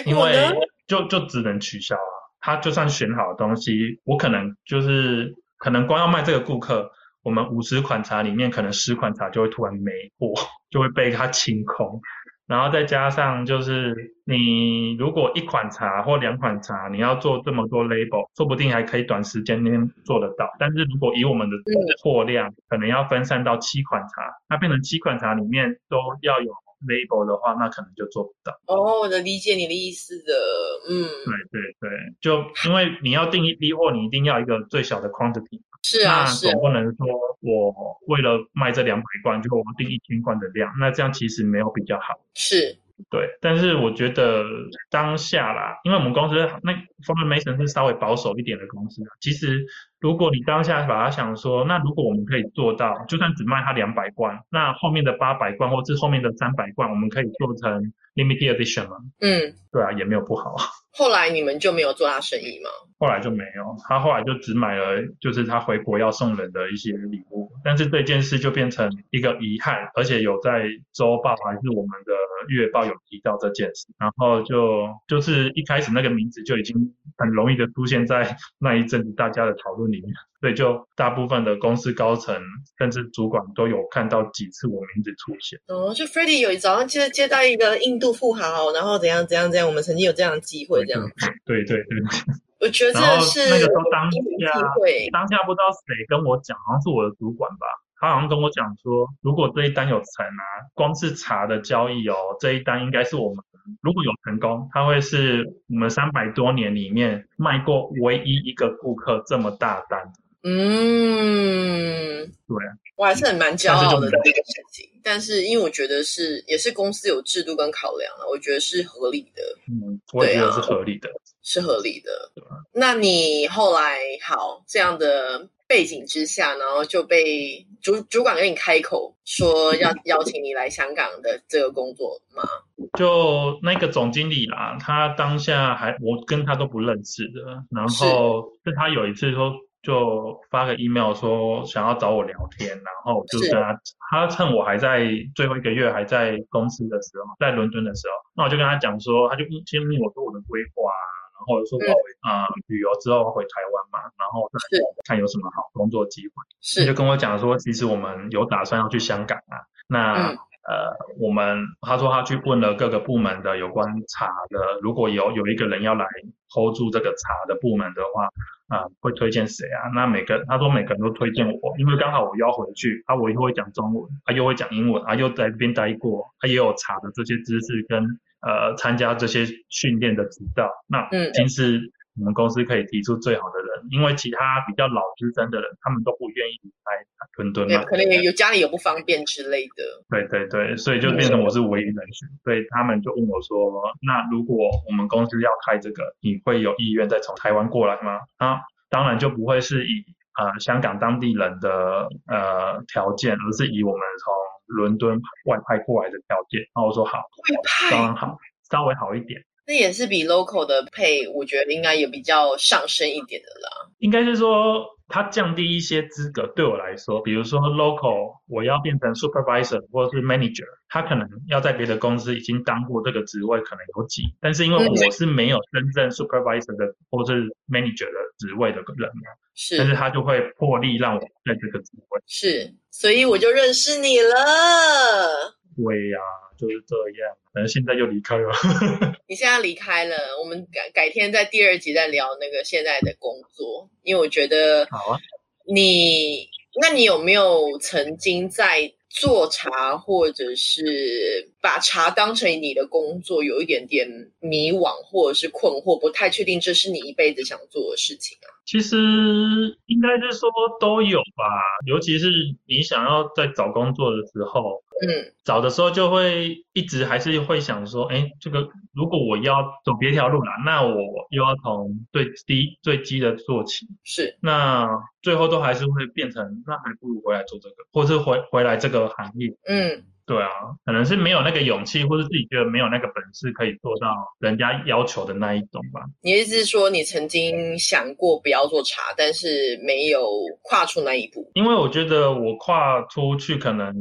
因为就就只能取消啊。他就算选好的东西，我可能就是可能光要卖这个顾客。我们五十款茶里面，可能十款茶就会突然没货，就会被它清空。然后再加上就是，你如果一款茶或两款茶，你要做这么多 label，说不定还可以短时间内做得到。但是如果以我们的货量，可能要分散到七款茶，那变成七款茶里面都要有 label 的话，那可能就做不到。哦，我能理解你的意思的，嗯，对对对，就因为你要定一批货，你一定要一个最小的 quantity。是啊，那总不能说我为了卖这两百罐，就我定一千罐的量，那这样其实没有比较好。是。对，但是我觉得当下啦，因为我们公司那 Formation 是稍微保守一点的公司，其实如果你当下把它想说，那如果我们可以做到，就算只卖它两百罐，那后面的八百罐或是后面的三百罐，我们可以做成 Limited Edition 吗？嗯，对啊，也没有不好。后来你们就没有做他生意吗？后来就没有，他后来就只买了，就是他回国要送人的一些礼物。但是这件事就变成一个遗憾，而且有在周报还是我们的月报有提到这件事。然后就就是一开始那个名字就已经很容易的出现在 那一阵子大家的讨论里面。所以就大部分的公司高层甚至主管都有看到几次我名字出现。哦，就 Freddie 有早上接接到一个印度富豪，然后怎样怎样怎样，我们曾经有这样的机会，这样。对对对。我觉得是那个时候当下当下不知道谁跟我讲，好像是我的主管吧，他好像跟我讲说，如果这一单有成啊，光是茶的交易哦，这一单应该是我们如果有成功，他会是我们三百多年里面卖过唯一一个顾客这么大单。嗯，对，我还是很蛮骄傲的这个事情。但是因为我觉得是也是公司有制度跟考量了，我觉得是合理的。嗯，我也觉得是合理的，是合理的。那你后来好这样的背景之下，然后就被主主管跟你开口说要 邀请你来香港的这个工作吗？就那个总经理啦，他当下还我跟他都不认识的，然后是他有一次说。就发个 email 说想要找我聊天，然后就跟他，他趁我还在最后一个月还在公司的时候，在伦敦的时候，那我就跟他讲说，他就先问我说我的规划，然后说啊旅游之后回台湾嘛，然后看有什么好工作机会，是就跟我讲说，其实我们有打算要去香港啊，那呃我们他说他去问了各个部门的有关茶的，如果有有一个人要来 hold 住这个茶的部门的话。啊，会推荐谁啊？那每个他说每个人都推荐我，因为刚好我要回去，啊，我又会讲中文，他又会讲英文，啊，又在这边待过，他也有茶的这些知识跟呃参加这些训练的指导，那嗯，其实。我们公司可以提出最好的人，因为其他比较老资深的人，他们都不愿意离开伦敦嘛，可能有家里有不方便之类的。对对对，所以就变成我是唯一人选，所以他们就问我说：“那如果我们公司要开这个，你会有意愿再从台湾过来吗？”啊，当然就不会是以呃香港当地人的呃条件，而是以我们从伦敦外派过来的条件。然后我说好，外派当然好，稍微好一点。那也是比 local 的配，我觉得应该也比较上升一点的啦。应该是说，它降低一些资格。对我来说，比如说 local，我要变成 supervisor 或者是 manager，他可能要在别的公司已经当过这个职位，可能有几。但是因为我是没有真正 supervisor 的或是 manager 的职位的人嘛，是，但是他就会破例让我在这个职位。是，所以我就认识你了。对呀。就是这样，反正现在就离开了。你现在离开了，我们改改天在第二集再聊那个现在的工作，因为我觉得好啊。你，那你有没有曾经在做茶，或者是把茶当成你的工作，有一点点迷惘或者是困惑，不太确定这是你一辈子想做的事情啊？其实应该是说都有吧，尤其是你想要在找工作的时候，嗯，找的时候就会一直还是会想说，哎，这个如果我要走别条路了，那我又要从最低最基的做起，是，那最后都还是会变成，那还不如回来做这个，或是回回来这个行业，嗯。对啊，可能是没有那个勇气，或者自己觉得没有那个本事可以做到人家要求的那一种吧。你意思是说，你曾经想过不要做茶，但是没有跨出那一步？因为我觉得我跨出去，可能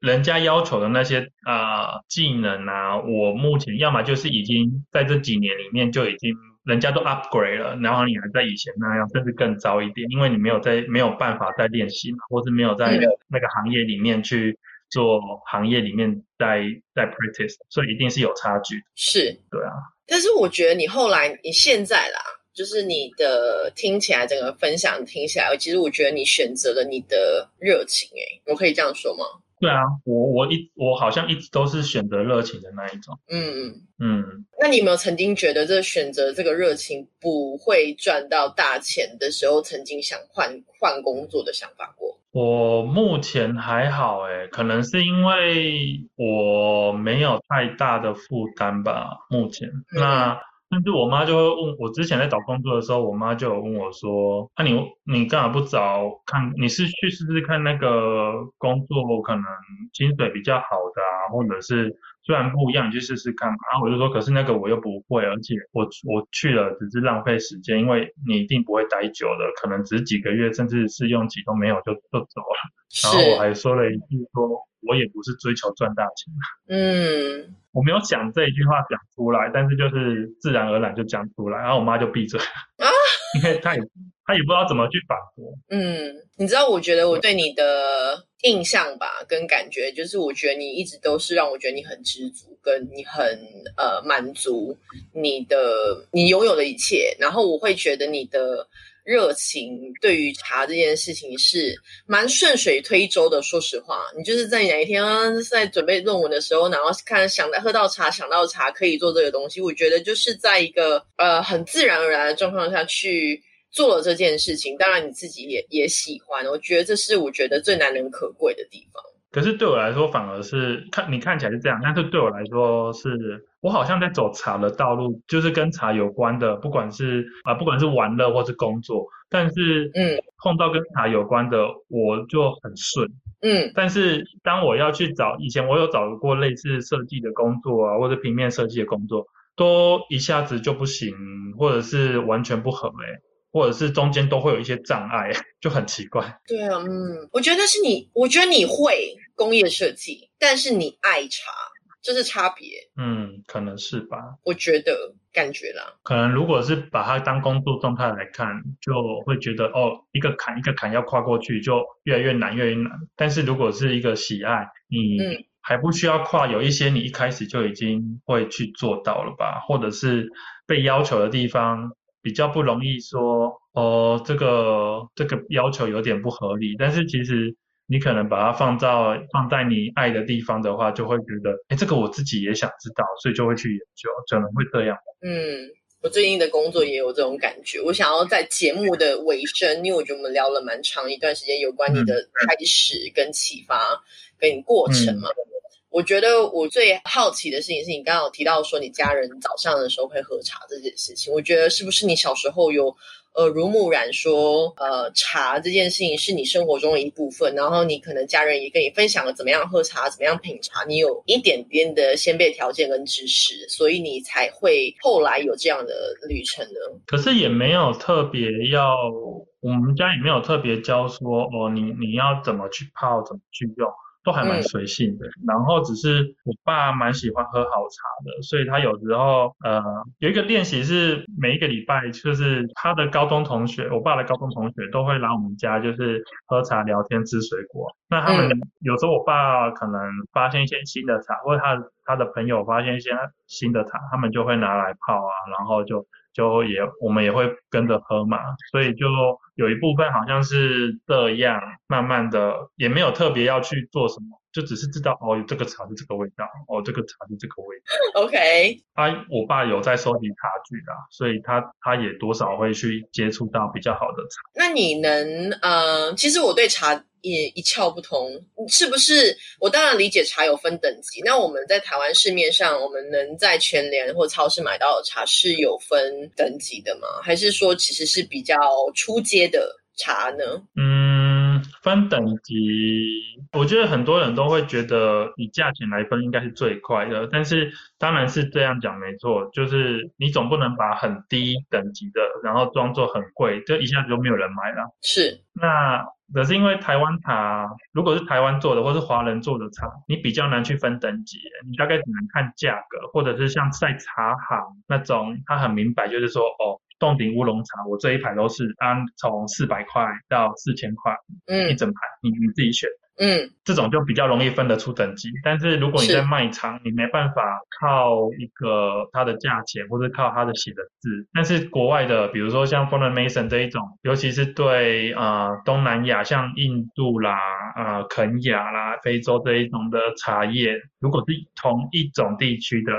人家要求的那些啊技能啊，我目前要么就是已经在这几年里面就已经人家都 upgrade 了，然后你还在以前那样，甚至更糟一点，因为你没有在没有办法再练习嘛，或是没有在那个行业里面去。做行业里面在在 practice，所以一定是有差距。是，对啊。但是我觉得你后来，你现在啦，就是你的听起来整个分享听起来，其实我觉得你选择了你的热情。诶，我可以这样说吗？对啊，我我一我好像一直都是选择热情的那一种。嗯嗯。嗯，那你有没有曾经觉得这选择这个热情不会赚到大钱的时候，曾经想换换工作的想法过？我目前还好诶，可能是因为我没有太大的负担吧。目前那。甚至我妈就会问我，之前在找工作的时候，我妈就有问我说：“那你你干嘛不找看？你是去试试看那个工作，可能薪水比较好的啊，或者是虽然不一样，你去试试看嘛。”然后我就说：“可是那个我又不会，而且我我去了只是浪费时间，因为你一定不会待久的，可能只几个月，甚至试用期都没有就就走了。”然后我还说了一句说。我也不是追求赚大钱，嗯，我没有想这一句话讲出来，但是就是自然而然就讲出来，然后我妈就闭嘴啊，因为她也她也不知道怎么去反驳。嗯，你知道，我觉得我对你的印象吧，跟感觉，就是我觉得你一直都是让我觉得你很知足，跟你很呃满足你的你拥有的一切，然后我会觉得你的。热情对于茶这件事情是蛮顺水推舟的。说实话，你就是在哪一天在准备论文的时候，然后看想到喝到茶，想到茶可以做这个东西，我觉得就是在一个呃很自然而然的状况下去做了这件事情。当然你自己也也喜欢，我觉得这是我觉得最难能可贵的地方。可是对我来说，反而是看你看起来是这样，但是对我来说，是我好像在走茶的道路，就是跟茶有关的，不管是啊，不管是玩乐或是工作，但是嗯，碰到跟茶有关的，我就很顺，嗯。但是当我要去找，以前我有找过类似设计的工作啊，或者平面设计的工作，都一下子就不行，或者是完全不合哎。或者是中间都会有一些障碍，就很奇怪。对啊，嗯，我觉得是你，我觉得你会工业设计，但是你爱茶，这是差别。嗯，可能是吧。我觉得感觉啦，可能如果是把它当工作状态来看，就会觉得哦，一个坎一个坎要跨过去，就越来越难，越来越难。但是如果是一个喜爱，你还不需要跨，有一些你一开始就已经会去做到了吧，或者是被要求的地方。比较不容易说哦，这个这个要求有点不合理，但是其实你可能把它放到放在你爱的地方的话，就会觉得，哎，这个我自己也想知道，所以就会去研究，可能会这样。嗯，我最近的工作也有这种感觉，我想要在节目的尾声，因为我觉得我们聊了蛮长一段时间，有关你的开始跟启发跟你过程嘛。我觉得我最好奇的事情是你刚刚有提到说你家人早上的时候会喝茶这件事情。我觉得是不是你小时候有耳濡目染，说呃茶这件事情是你生活中的一部分，然后你可能家人也跟你分享了怎么样喝茶，怎么样品茶，你有一点点的先辈条件跟知识，所以你才会后来有这样的旅程呢？可是也没有特别要，我们家也没有特别教说哦，你你要怎么去泡，怎么去用。都还蛮随性的，然后只是我爸蛮喜欢喝好茶的，所以他有时候呃有一个练习是每一个礼拜，就是他的高中同学，我爸的高中同学都会来我们家，就是喝茶聊天吃水果。那他们有时候我爸可能发现一些新的茶，或者他他的朋友发现一些新的茶，他们就会拿来泡啊，然后就。就也我们也会跟着喝嘛，所以就有一部分好像是这样，慢慢的也没有特别要去做什么，就只是知道哦，这个茶是这个味道，哦，这个茶是这个味道。OK。他我爸有在收集茶具的，所以他他也多少会去接触到比较好的茶。那你能呃，其实我对茶。也一窍不通，是不是？我当然理解茶有分等级。那我们在台湾市面上，我们能在全联或超市买到的茶是有分等级的吗？还是说其实是比较初阶的茶呢？嗯，分等级，我觉得很多人都会觉得以价钱来分应该是最快的，但是当然是这样讲没错，就是你总不能把很低等级的然后装作很贵，就一下子就没有人买了。是，那。可是因为台湾茶，如果是台湾做的或是华人做的茶，你比较难去分等级，你大概只能看价格，或者是像在茶行那种，他很明白，就是说，哦，洞顶乌龙茶，我这一排都是按从四百块到四千块，嗯，一整排，你你自己选。嗯，这种就比较容易分得出等级。但是如果你在卖场，你没办法靠一个它的价钱或者靠它的写的字。但是国外的，比如说像 f o r e n Mason 这一种，尤其是对呃东南亚，像印度啦、呃肯亚啦、非洲这一种的茶叶，如果是同一种地区的。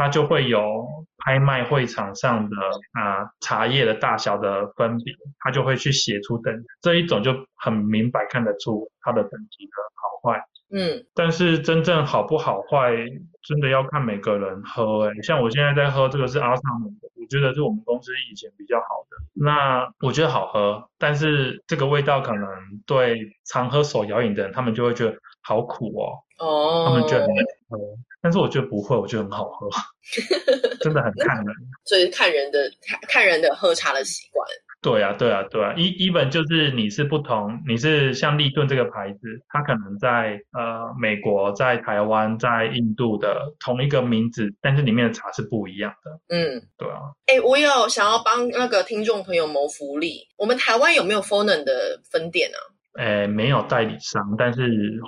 它就会有拍卖会场上的啊茶叶的大小的分别，它就会去写出等这一种就很明白看得出它的等级的好坏。嗯，但是真正好不好坏，真的要看每个人喝。哎，像我现在在喝这个是阿萨姆的，我觉得是我们公司以前比较好的。那我觉得好喝，但是这个味道可能对常喝手摇饮的人，他们就会觉得好苦哦。哦，他们觉得喝，但是我觉得不会，我觉得很好喝，真的很看人。所以看人的看看人的喝茶的习惯。对啊，对啊，对啊，一一本就是你是不同，你是像立顿这个牌子，它可能在呃美国、在台湾、在印度的同一个名字，但是里面的茶是不一样的。嗯，对啊，哎，我有想要帮那个听众朋友谋福利，我们台湾有没有 f o n e n 的分店啊？诶，没有代理商，但是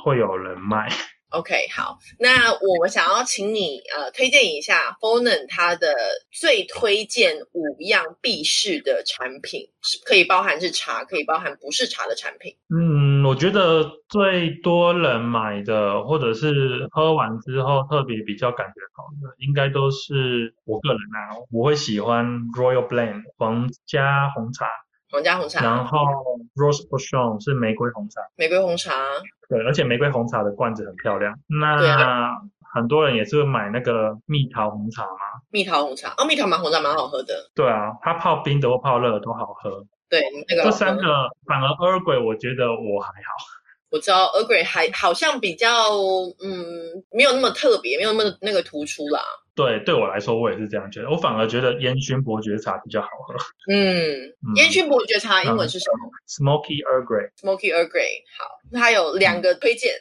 会有人卖。OK，好，那我们想要请你呃推荐一下 f o n e n 它的最推荐五样必试的产品，是可以包含是茶，可以包含不是茶的产品。嗯，我觉得最多人买的，或者是喝完之后特别比较感觉好的，应该都是我个人啊，我会喜欢 Royal Blend 皇家红茶，皇家红茶，然后 Rose Bouchon 是玫瑰红茶。玫瑰红茶，对，而且玫瑰红茶的罐子很漂亮。那很多人也是会买那个蜜桃红茶嘛。蜜桃红茶，哦，蜜桃蛮红茶蛮好喝的。对啊，它泡冰的或泡热的都好喝。对，那个这三个反而 Earl Grey 我觉得我还好。我知道 Earl Grey 还好像比较嗯没有那么特别，没有那么那个突出啦。对，对我来说我也是这样觉得。我反而觉得烟熏伯爵茶比较好喝。嗯，嗯烟熏伯爵茶英文是什么、Smoky Earl Grey，s m o k y Earl Grey。好，它有两个推荐。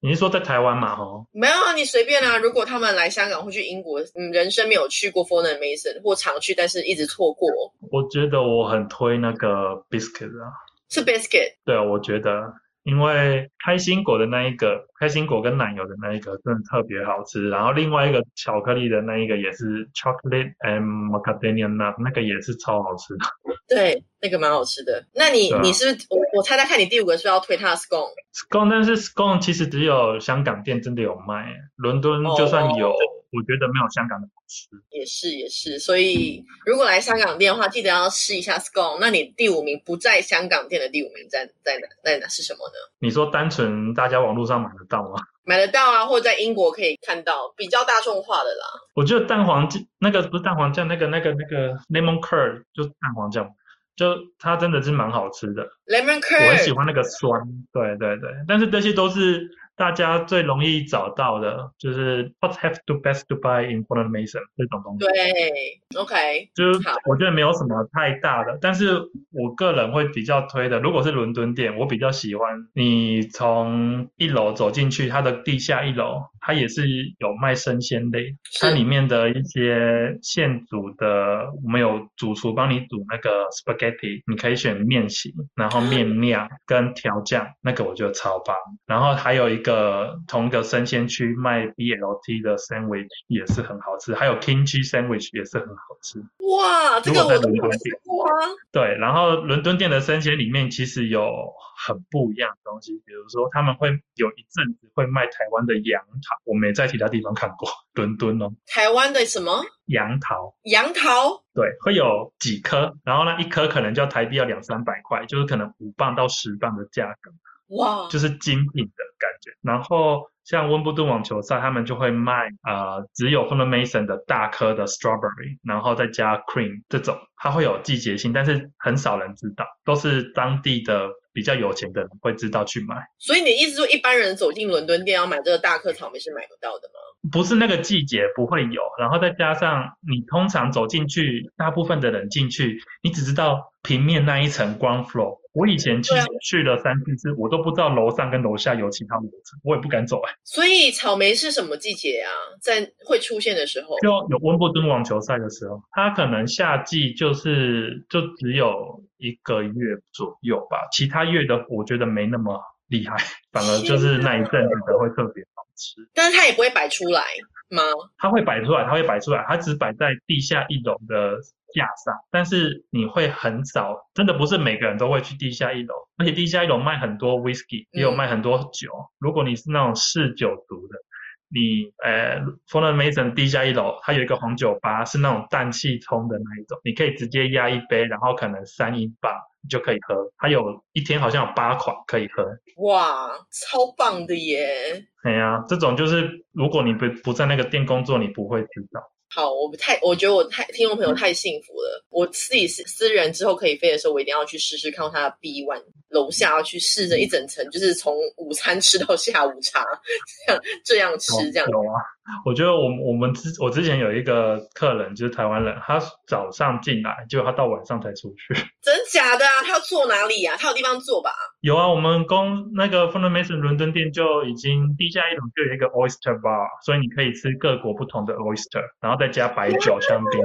你是说在台湾嘛？吼，没有啊，你随便啊。如果他们来香港或去英国，嗯，人生没有去过 f o r e n Mason 或常去，但是一直错过，我觉得我很推那个 biscuit 啊。是 Biscuit。对啊，我觉得，因为开心果的那一个，开心果跟奶油的那一个真的特别好吃，然后另外一个巧克力的那一个也是 chocolate and macadamia nut，那个也是超好吃的。对，那个蛮好吃的。那你、啊你是不是我我猜猜看，你第五个是要推它的 scone？scone，但是 scone 其实只有香港店真的有卖，伦敦就算有，哦我觉得没有香港的好吃。也是也是，所以如果来香港店的话，记得要试一下 scone。那你第五名不在香港店的第五名在在哪在哪是什么呢？你说单纯大家网络上买得到吗？买得到啊，或者在英国可以看到，比较大众化的啦。我觉得蛋黄酱那个不是蛋黄酱，那个那个那个 lemon curd 就是蛋黄酱，就它真的是蛮好吃的。Lemon 我很喜 curd，欢那个酸，对对对，但是这些都是大家最容易找到的，就是 what have to best to buy in Portland Mason 这种东西，对，OK，就是我觉得没有什么太大的，但是我个人会比较推的，如果是伦敦店，我比较喜欢你从一楼走进去，它的地下一楼，它也是有卖生鲜类，它里面的一些现煮的，我们有主厨帮你煮那个 spaghetti，你可以选面型，然后面 酿跟调酱，那个我觉得超棒。然后还有一个同一个生鲜区卖 BLT 的 sandwich 也是很好吃，还有 kimchi sandwich 也是很好吃。哇，这个我都没吃伦敦店过啊。对，然后伦敦店的生鲜里面其实有很不一样的东西，比如说他们会有一阵子会卖台湾的杨桃，我没在其他地方看过，伦敦哦，台湾的什么杨桃。杨桃？对，会有几颗，然后呢，一颗可能就要台币要两三百块，就是可能五磅到十磅的价格，哇，就是精品的感觉。然后像温布顿网球赛，他们就会卖呃只有 f o n d Mason 的大颗的 strawberry，然后再加 cream 这种，它会有季节性，但是很少人知道，都是当地的比较有钱的人会知道去买。所以你的意思说，一般人走进伦敦店要买这个大颗草莓是买不到的吗？不是那个季节不会有，然后再加上你通常走进去，大部分的人进去，你只知道平面那一层 ground floor。我以前去对啊去了三四次，我都不知道楼上跟楼下有其他楼层，我也不敢走哎、所以草莓是什么季节啊？在会出现的时候？就有温布顿网球赛的时候，它可能夏季就是就只有一个月左右吧，其他月的我觉得没那么厉害，反而就是那一阵子的会特别好吃。但是它也不会摆出来吗？它会摆出来，它会摆出来，它只摆在地下一楼的架上，但是你会很少，真的不是每个人都会去地下一楼，而且地下一楼卖很多 whisky，也有卖很多酒。如果你是那种嗜酒毒的。你呃 f o r n Mason 地下一楼，它有一个红酒吧，是那种氮气冲的那一种，你可以直接压一杯，然后可能三英镑就可以喝。它有一天好像有八款可以喝。哇，超棒的耶！哎呀，这种就是如果你不不在那个店工作，你不会知道。好，我不太，我觉得我太听众朋友太幸福了。我自己私私人之后可以飞的时候，我一定要去试试看他的 B one 楼下要去试着一整层，就是从午餐吃到下午茶，这样这样吃这样。有啊。我觉得我我们之我之前有一个客人就是台湾人，他早上进来，结果他到晚上才出去。真假的啊？他要坐哪里啊？他有地方坐吧？有啊，我们公那个 f u n d a m a t o n 伦敦店就已经地下一楼就有一个 oyster bar，所以你可以吃各国不同的 oyster，然后再加白酒香槟。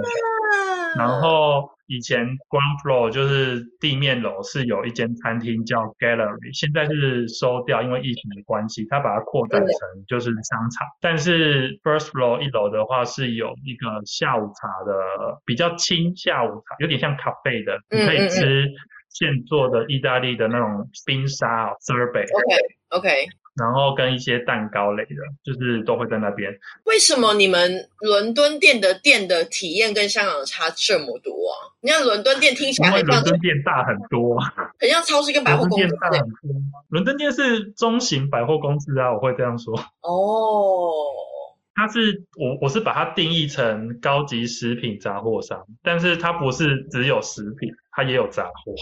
然后以前 ground floor 就是地面楼是有一间餐厅叫 gallery，现在是收掉，因为疫情的关系，它把它扩展成就是商场。但是 first floor 一楼的话是有一个下午茶的，比较轻下午茶，有点像咖啡的，你可以吃现做的意大利的那种冰沙 sorbet。OK OK。然后跟一些蛋糕类的，就是都会在那边。为什么你们伦敦店的店的体验跟香港差这么多啊？你看伦敦店听起来，因为伦敦店大很多，很像超市跟百货公司。大很多伦敦店是中型百货公司啊，我会这样说。哦，它是我我是把它定义成高级食品杂货商，但是它不是只有食品，它也有杂货。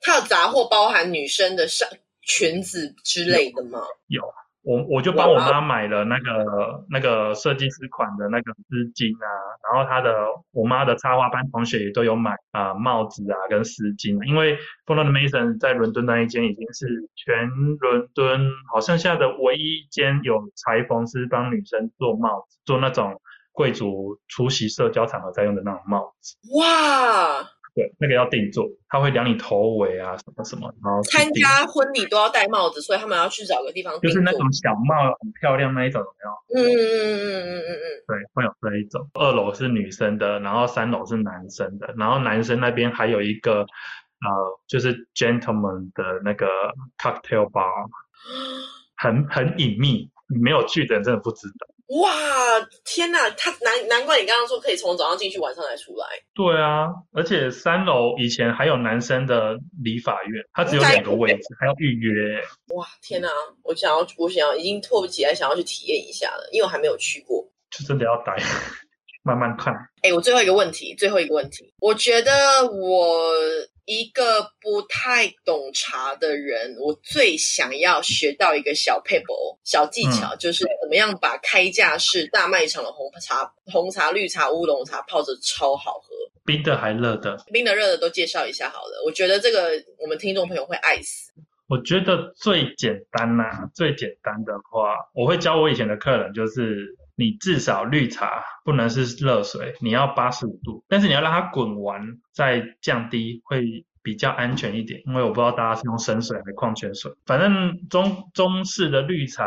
它有杂货，包含女生的上。裙子之类的吗？有，我我就帮我妈买了那个那个设计师款的那个丝巾啊，然后她的我妈的插花班同学也都有买啊帽子啊跟丝巾，因为 f o n d Mason 在伦敦那一间已经是全伦敦好剩下的唯一一间有裁缝师帮女生做帽子，做那种贵族出席社交场合在用的那种帽子。哇！对，那个要定做，他会量你头围啊，什么什么，然后参加婚礼都要戴帽子，所以他们要去找个地方就是那种小帽，很漂亮那一种，有没有？嗯嗯嗯嗯嗯嗯嗯，对，会有这一种。二楼是女生的，然后三楼是男生的，然后男生那边还有一个呃，就是 gentleman 的那个 cocktail bar，很很隐秘，你没有去的人真的不知道。哇，天哪！他难难怪你刚刚说可以从早上进去，晚上才出来。对啊，而且三楼以前还有男生的理发院，它只有两个位置，还要预约。哇，天哪！我想要，我想要，已经迫不及待想要去体验一下了，因为我还没有去过。就真的要待，慢慢看。哎，我最后一个问题，最后一个问题，我觉得我。一个不太懂茶的人，我最想要学到一个小 paper 小技巧，就是怎么样把开架式大卖场的红茶、红茶、绿茶、乌龙茶泡着超好喝，冰的还热的，冰的热的都介绍一下好了。我觉得这个我们听众朋友会爱死。我觉得最简单呐，最简单的话，我会教我以前的客人就是。你至少绿茶不能是热水，你要八十五度，但是你要让它滚完再降低，会比较安全一点。因为我不知道大家是用生水还是矿泉水，反正中中式的绿茶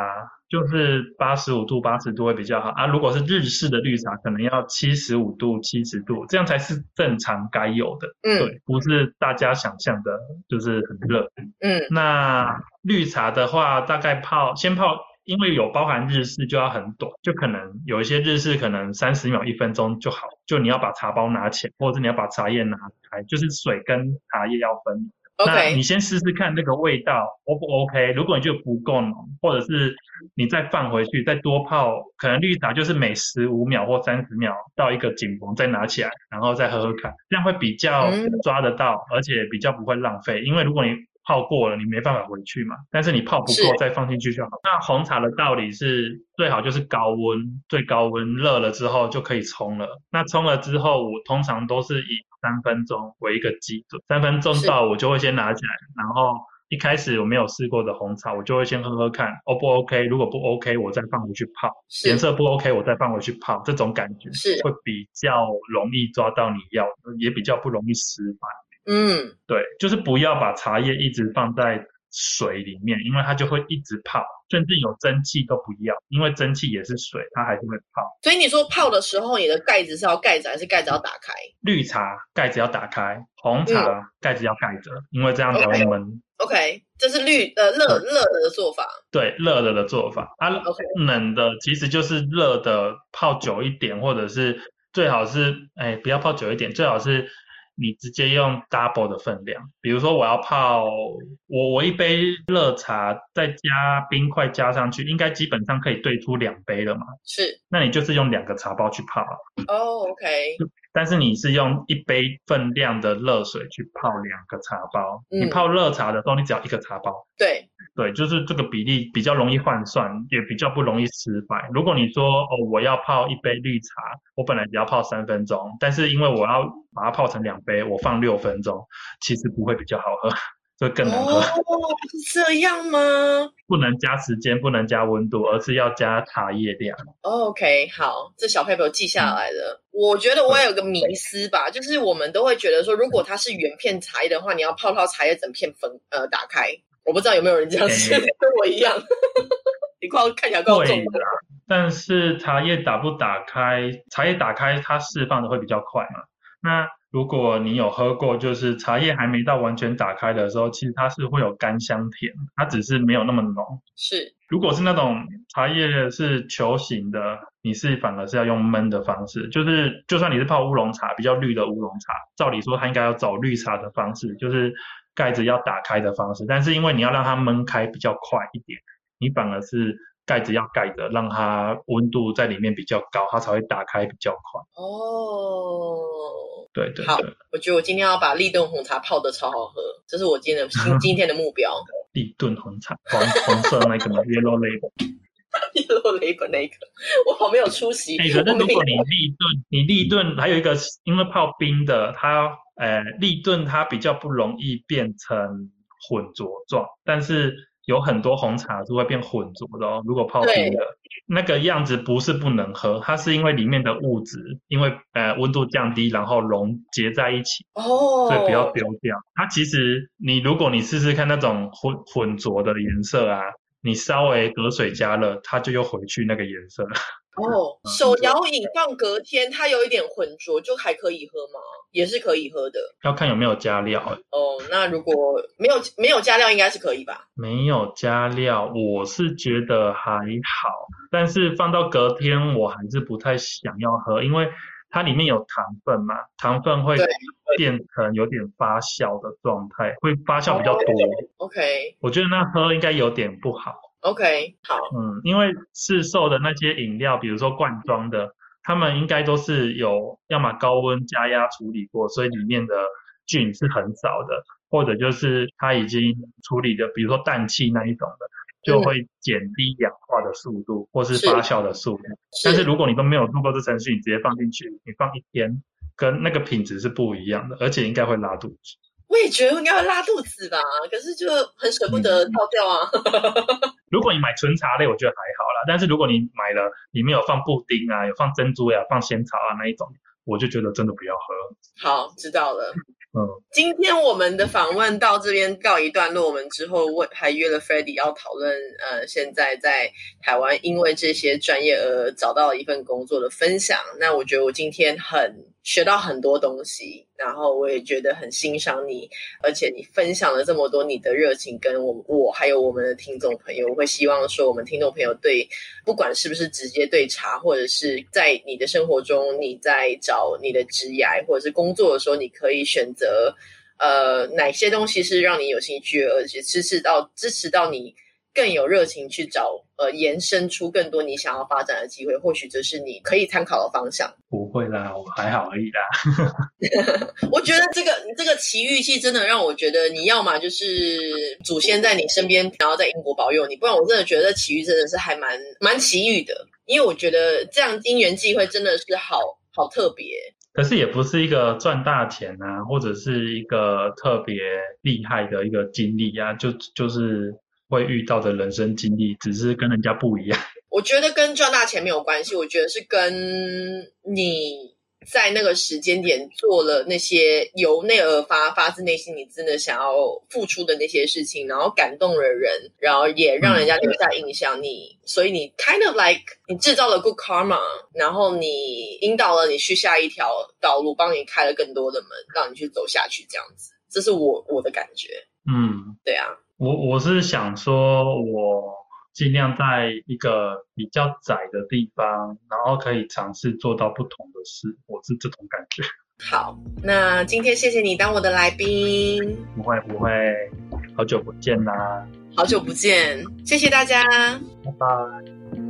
就是八十五度、八十度会比较好啊。如果是日式的绿茶，可能要七十五度、七十度，这样才是正常该有的。嗯，对，不是大家想象的，就是很热。嗯，那绿茶的话，大概泡先泡。因为有包含日式，就要很短，就可能有一些日式可能三十秒、一分钟就好。就你要把茶包拿起来，或者你要把茶叶拿开，就是水跟茶叶要分。那你先试试看那个味道 O 不 OK？如果你觉得不够浓，或者是你再放回去，再多泡，可能绿茶就是每十五秒或三十秒到一个紧绷，再拿起来，然后再喝喝看，这样会比较抓得到，而且比较不会浪费。因为如果你泡过了，你没办法回去嘛。但是你泡不够，再放进去就好。那红茶的道理是，最好就是高温，最高温热了之后就可以冲了。那冲了之后，我通常都是以三分钟为一个基准。三分钟到，我就会先拿起来，然后一开始我没有试过的红茶，我就会先喝喝看，O 不 OK？如果不 OK，我再放回去泡。颜色不 OK，我再放回去泡。这种感觉是会比较容易抓到你要，也比较不容易失败。嗯，对，就是不要把茶叶一直放在水里面，因为它就会一直泡，甚至有蒸汽都不要，因为蒸汽也是水，它还是会泡。所以你说泡的时候，你的盖子是要盖着还是盖子要打开？绿茶盖子要打开，红茶盖子要盖着，因为这样才会闷。OK，这是绿呃热热的做法。对，热的的做法啊 OK 冷的其实就是热的泡久一点，或者是最好是哎不要泡久一点，最好是你直接用 double 的分量。比如说我要泡我我一杯热茶，再加冰块加上去，应该基本上可以兑出两杯了嘛。是那你就是用两个茶包去泡啊，哦，OK，但是你是用一杯分量的热水去泡两个茶包。嗯你泡热茶的时候，你只要一个茶包。对，对，就是这个比例比较容易换算，也比较不容易失败。如果你说哦，我要泡一杯绿茶，我本来只要泡三分钟，但是因为我要把它泡成两杯，我放六分钟，其实不会比较好喝，就更难喝。哦，是这样吗不能加时间，不能加温度，而是要加茶叶量。？OK，好，这小 paper 我记下来了。我觉得我有个迷思吧，就是我们都会觉得说，如果它是原片茶叶的话，你要泡到茶叶整片分呃打开。我不知道有没有人这样跟我一样。你快看起来够会重的，但是茶叶打不打开，茶叶打开它释放的会比较快嘛。那如果你有喝过，就是茶叶还没到完全打开的时候，其实它是会有干香甜，它只是没有那么浓。是如果是那种茶叶是球形的，你是反而是要用焖的方式，就是就算你是泡乌龙茶，比较绿的乌龙茶，照理说它应该要走绿茶的方式，就是盖子要打开的方式，但是因为你要让它闷开比较快一点，你反而是盖子要盖着，让它温度在里面比较高，它才会打开比较快。哦。好对对对，我觉得我今天要把立顿红茶泡的超好喝，这是我今天的今今天的目标。立顿红茶，黄黄色那个嘛，yellow label。yellow label 那个，我好没有出息。哎、可是我没如果你立顿，你立顿还有一个，因为泡冰的，它呃立顿它比较不容易变成混浊状，但是有很多红茶是会变混浊的哦。如果泡冰的那个样子不是不能喝，它是因为里面的物质因为呃温度降低，然后溶结在一起，哦，所以不要丢掉。它其实你如果你试试看那种混混浊的颜色啊。你稍微隔水加热，它就又回去那个颜色了。哦，手摇饮放隔天，它有一点浑浊，就还可以喝吗？也是可以喝的。要看有没有加料、欸。哦，那如果没有没有加料，应该是可以吧？没有加料，我是觉得还好，但是放到隔天我还是不太想要喝，因为它里面有糖分嘛，糖分会对变成有点发酵的状态，会发酵比较多。OK 我觉得那喝应该有点不好。OK，好，嗯，因为市售的那些饮料，比如说罐装的，他们应该都是有要么高温加压处理过，所以里面的菌是很少的，或者就是它已经处理的，比如说氮气那一种的，就会减低氧化的速度或是是发酵的速度。但是如果你都没有做过这程序，你直接放进去，你放一天，跟那个品质是不一样的，而且应该会拉肚子。我也觉得应该会拉肚子吧，可是就很舍不得倒掉啊。如果你买纯茶类，我觉得还好啦。但是如果你买了里面有放布丁啊，有放珍珠呀、放仙草啊那一种，我就觉得真的不要喝。好，知道了。嗯，今天我们的访问到这边告一段落，我们之后问还约了 f r e d d y 要讨论，呃，现在在台湾因为这些专业而找到了一份工作的分享。那我觉得我今天很学到很多东西，然后我也觉得很欣赏你，而且你分享了这么多你的热情，跟我我还有我们的听众朋友，我会希望说我们听众朋友对不管是不是直接对茶，或者是在你的生活中你在找你的职涯或者是工作的时候，你可以选择呃哪些东西是让你有兴趣，而且支持到支持到你更有热情去找呃延伸出更多你想要发展的机会，或许这是你可以参考的方向。不会啦，我还好而已啦。我觉得这个这个奇遇记真的让我觉得，你要么就是祖先在你身边，然后在英国保佑你，不然我真的觉得奇遇真的是还蛮蛮奇遇的。因为我觉得这样因缘际会真的是好好特别。可是也不是一个赚大钱啊，或者是一个特别厉害的一个经历啊，就就是会遇到的人生经历，只是跟人家不一样。我觉得跟赚大钱没有关系，我觉得是跟你在那个时间点做了那些由内而发、发自内心你真的想要付出的那些事情，然后感动了人，然后也让人家留下印象。你所以你 kind of like 你制造了 good karma，然后你引导了你去下一条道路，帮你开了更多的门，让你去走下去。这样子，这是我我的感觉。嗯，对啊，我我是想说，我尽量在一个比较窄的地方，然后可以尝试做到不同的事，我是这种感觉。好，那今天谢谢你当我的来宾，不会不会，好久不见啦，好久不见，谢谢大家，拜拜。